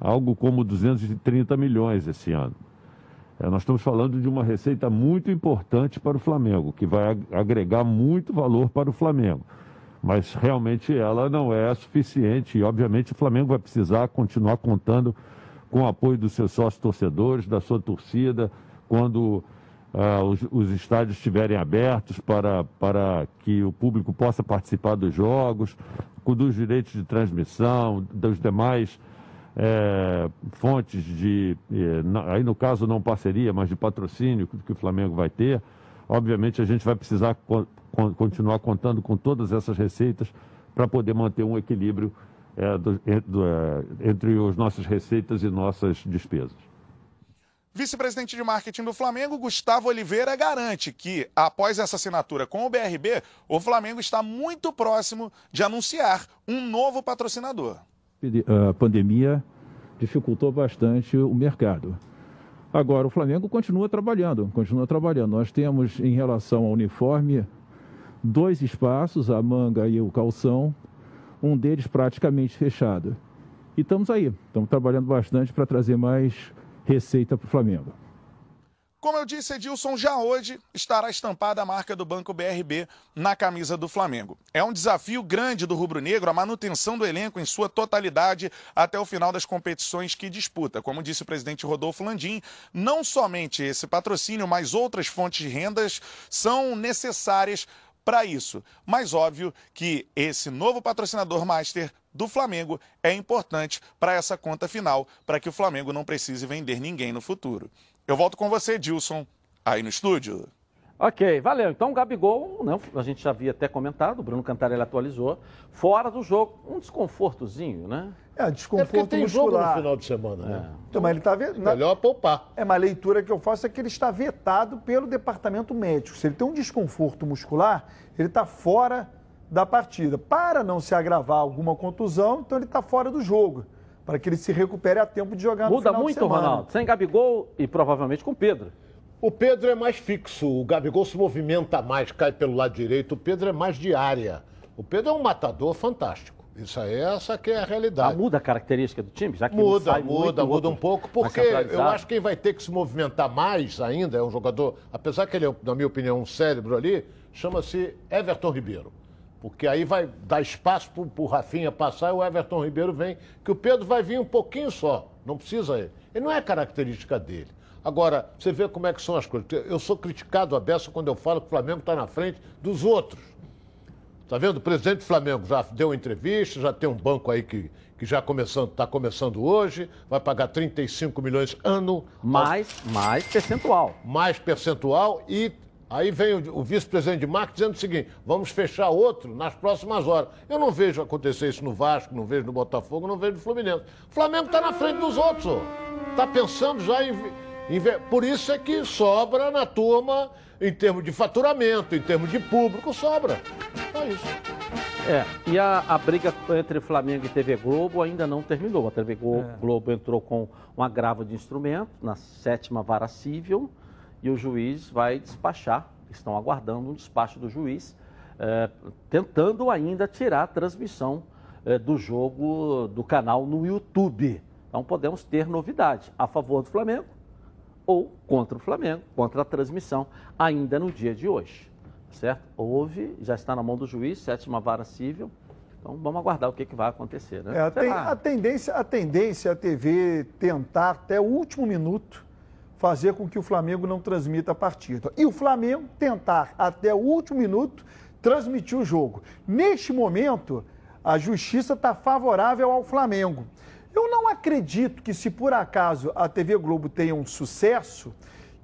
algo como 230 milhões esse ano. É, nós estamos falando de uma receita muito importante para o Flamengo, que vai agregar muito valor para o Flamengo. Mas realmente ela não é suficiente e, obviamente, o Flamengo vai precisar continuar contando com o apoio dos seus sócios torcedores, da sua torcida, quando uh, os, os, estádios estiverem abertos para, para que o público possa participar dos jogos, dos direitos de transmissão, dos demais é, fontes de, é, aí no caso não parceria, mas de patrocínio que o Flamengo vai ter, obviamente a gente vai precisar co continuar contando com todas essas receitas para poder manter um equilíbrio é, do, do, é, entre as nossas receitas e nossas despesas. Vice-presidente de marketing do Flamengo, Gustavo Oliveira, garante que, após essa assinatura com o BRB, o Flamengo está muito próximo de anunciar um novo patrocinador a pandemia dificultou bastante o mercado. Agora, o Flamengo continua trabalhando, continua trabalhando. Nós temos, em relação ao uniforme, dois espaços, a manga e o calção, um deles praticamente fechado. E estamos aí, estamos trabalhando bastante para trazer mais receita para o Flamengo. Como eu disse, Edilson, já hoje estará estampada a marca do Banco BRB na camisa do Flamengo. É um desafio grande do rubro-negro a manutenção do elenco em sua totalidade até o final das competições que disputa. Como disse o presidente Rodolfo Landim, não somente esse patrocínio, mas outras fontes de rendas são necessárias para isso. Mas óbvio que esse novo patrocinador master do Flamengo é importante para essa conta final, para que o Flamengo não precise vender ninguém no futuro. Eu volto com você, Dilson, aí no estúdio. Ok, valeu. Então, o Gabigol, não, a gente já havia até comentado, o Bruno Cantarelli atualizou, fora do jogo, um desconfortozinho, né? É, desconforto é tem muscular. jogo no final de semana, né? É. Então, mas ele tá ve... Melhor poupar. É, uma leitura que eu faço é que ele está vetado pelo departamento médico. Se ele tem um desconforto muscular, ele está fora da partida. Para não se agravar alguma contusão, então ele está fora do jogo para que ele se recupere a tempo de jogar no Muda final de muito. Ronaldo. Sem Gabigol e provavelmente com Pedro. O Pedro é mais fixo, o Gabigol se movimenta mais, cai pelo lado direito, o Pedro é mais de área. O Pedro é um matador fantástico. Isso aí, essa que é a realidade. Ah, muda a característica do time? Já que ele Muda, sai muda, muda um pouco, porque eu acho que quem vai ter que se movimentar mais ainda é um jogador, apesar que ele é, na minha opinião, um cérebro ali, chama-se Everton Ribeiro. Porque aí vai dar espaço pro, pro Rafinha passar e o Everton Ribeiro vem, que o Pedro vai vir um pouquinho só, não precisa ele. Ele não é característica dele. Agora, você vê como é que são as coisas. Eu sou criticado a beça quando eu falo que o Flamengo está na frente dos outros. Tá vendo? O presidente do Flamengo já deu entrevista, já tem um banco aí que, que já começando, está começando hoje, vai pagar 35 milhões ano. Mais, mais percentual. Mais percentual e aí vem o, o vice-presidente de marketing dizendo o seguinte, vamos fechar outro nas próximas horas. Eu não vejo acontecer isso no Vasco, não vejo no Botafogo, não vejo no Fluminense. O Flamengo está na frente dos outros, está pensando já em... em ver- Por isso é que sobra na turma em termos de faturamento, em termos de público, sobra. Só isso. É, e a, a briga entre Flamengo e TV Globo ainda não terminou. A TV Glo- É. Globo entrou com um agravo de instrumento na sétima vara civil e o juiz vai despachar. Estão aguardando um despacho do juiz, eh, tentando ainda tirar a transmissão eh, do jogo do canal no YouTube. Então podemos ter novidade a favor do Flamengo ou contra o Flamengo, contra a transmissão, ainda no dia de hoje. Certo? Houve, já está na mão do juiz, sétima vara civil. Então vamos aguardar o que, que vai acontecer. Né? É, a, ten- a tendência, a tendência é a TV tentar até o último minuto fazer com que o Flamengo não transmita a partida. E o Flamengo tentar até o último minuto transmitir o jogo. Neste momento, a justiça está favorável ao Flamengo. Eu não acredito que se por acaso a TV Globo tenha um sucesso,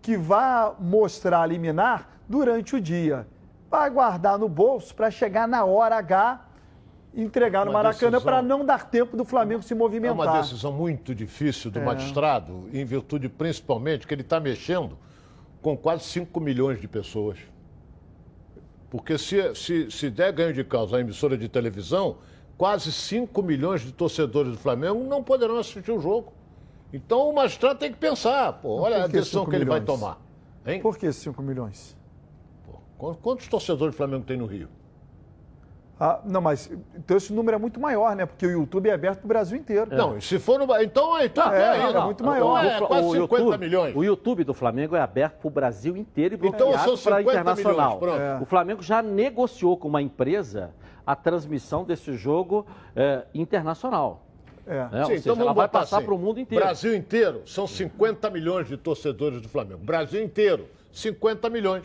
que vá mostrar liminar durante o dia. Vai guardar no bolso para chegar na hora H entregar no Maracanã para não dar tempo do Flamengo se É movimentar. uma decisão muito difícil do É. magistrado, em virtude principalmente que ele está mexendo com quase 5 milhões de pessoas. Porque se, se, se der ganho de causa à emissora de televisão, quase 5 milhões de torcedores do Flamengo não poderão assistir o jogo. Então o magistrado tem que pensar, pô, olha a decisão que ele vai milhões? tomar. Hein? Por que 5 milhões? Quantos- Quantos torcedores do Flamengo tem no Rio? Ah, não, mas então esse número é muito maior, né? Porque o YouTube é aberto para o Brasil inteiro. Não, se for no. Então, então É, aí, não, é muito maior. É, O- quase o 50 YouTube, milhões. O YouTube do Flamengo é aberto para o Brasil inteiro e Então bloqueado são para 50 internacional. milhões, pronto. O Flamengo já negociou com uma empresa a transmissão desse jogo eh, internacional. É. Né? Sim, seja, então ela vai passar assim, para o mundo inteiro. Brasil inteiro, são 50 milhões de torcedores do Flamengo. Brasil inteiro, 50 milhões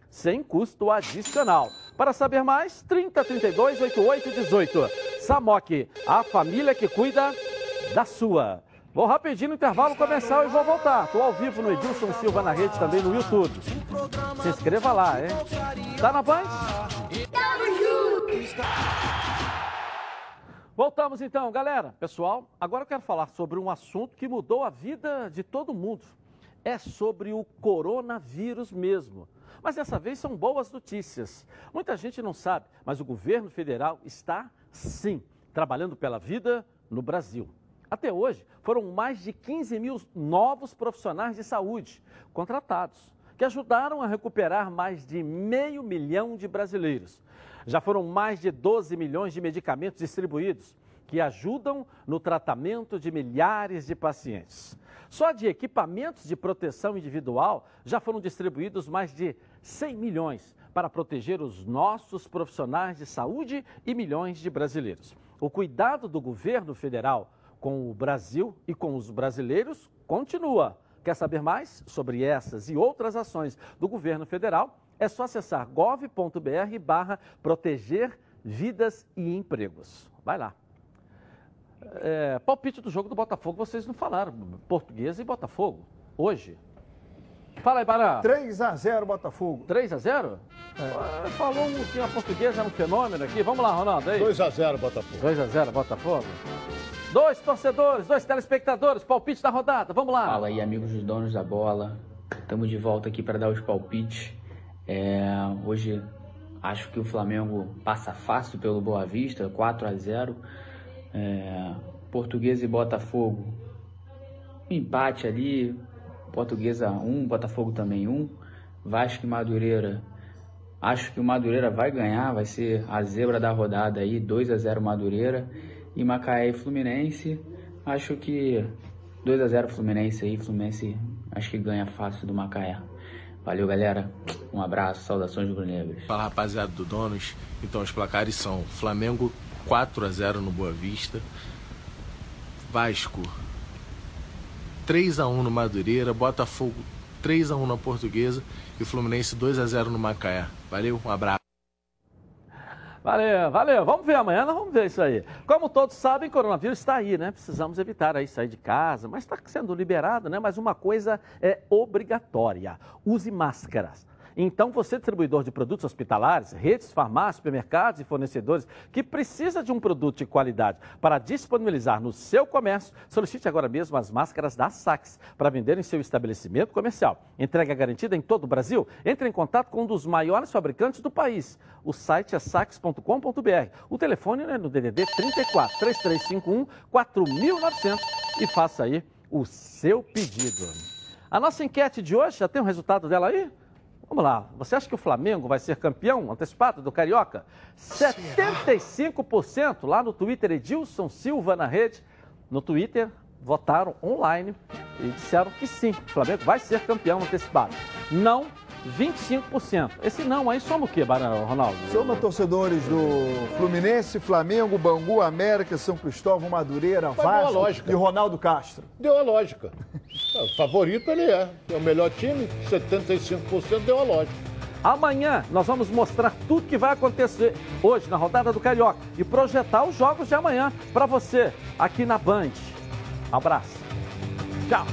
sem custo adicional. Para saber mais, 30 32 88 18. Samok, a família que cuida da sua. Vou rapidinho no intervalo comercial e vou voltar. Estou ao vivo no Edilson Silva na rede também no YouTube. Se inscreva lá, hein? Tá na Band? Voltamos então, galera. Pessoal, agora eu quero falar sobre um assunto que mudou a vida de todo mundo. É sobre o coronavírus mesmo. Mas dessa vez são boas notícias. Muita gente não sabe, mas o governo federal está, sim, trabalhando pela vida no Brasil. Até hoje, foram mais de 15 mil novos profissionais de saúde contratados, que ajudaram a recuperar mais de meio milhão de brasileiros. Já foram mais de 12 milhões de medicamentos distribuídos, que ajudam no tratamento de milhares de pacientes. Só de equipamentos de proteção individual já foram distribuídos mais de 100 milhões para proteger os nossos profissionais de saúde e milhões de brasileiros. O cuidado do governo federal com o Brasil e com os brasileiros continua. Quer saber mais sobre essas e outras ações do governo federal? É só acessar gov.br barra proteger vidas e empregos. Vai lá. É, palpite do jogo do Botafogo, vocês não falaram. Portuguesa e Botafogo. Hoje. Fala aí, Barão. 3x0 Botafogo. 3x0? É. Falou que a portuguesa é um fenômeno aqui. Vamos lá, Ronaldo. Aí. 2x0 Botafogo. 2x0 Botafogo. Dois torcedores, dois telespectadores, palpite da rodada. Vamos lá. Fala aí, amigos dos donos da bola. Estamos de volta aqui para dar os palpites. É, hoje acho que o Flamengo passa fácil pelo Boa Vista, 4 a 0 é, Portuguesa e Botafogo, um empate ali. Portuguesa 1, Botafogo também 1. Vasco e Madureira. Acho que o Madureira vai ganhar, vai ser a zebra da rodada aí, 2 a 0 Madureira. E Macaé e Fluminense, acho que 2 a 0 Fluminense aí, Fluminense acho que ganha fácil do Macaé. Valeu, galera. Um abraço, saudações rubro-negras. Fala, rapaziada do Donos. Então, os placares são Flamengo 4 a 0 no Boa Vista, Vasco 3 a 1 no Madureira, Botafogo 3 a 1 na Portuguesa e Fluminense 2 a 0 no Macaé. Valeu, um abraço. Valeu, valeu. Vamos ver amanhã, nós vamos ver isso aí. Como todos sabem, coronavírus está aí, né? Precisamos evitar aí sair de casa, mas está sendo liberado, né? Mas uma coisa é obrigatória: use máscaras. Então, você, distribuidor de produtos hospitalares, redes, farmácias, supermercados e fornecedores que precisa de um produto de qualidade para disponibilizar no seu comércio, solicite agora mesmo as máscaras da Sax para vender em seu estabelecimento comercial. Entrega garantida em todo o Brasil? Entre em contato com um dos maiores fabricantes do país. O site é sax.com.br. O telefone é no DDD 34 3351 4900 e faça aí o seu pedido. A nossa enquete de hoje, já tem o resultado dela aí? Vamos lá, você acha que o Flamengo vai ser campeão antecipado do Carioca? 75% lá no Twitter, Edilson Silva na rede. No Twitter, votaram online e disseram que sim, o Flamengo vai ser campeão antecipado. Não, 25%. Esse não aí soma o quê, Barão, Ronaldo? Somos torcedores do Fluminense, Flamengo, Bangu, América, São Cristóvão, Madureira, Mas Vasco lógica. e Ronaldo Castro. Deu a lógica. O favorito ele é. É o melhor time, 75% deu a lógica. Amanhã nós vamos mostrar tudo que vai acontecer hoje na rodada do Carioca e projetar os jogos de amanhã para você aqui na Band. Abraço. Tchau.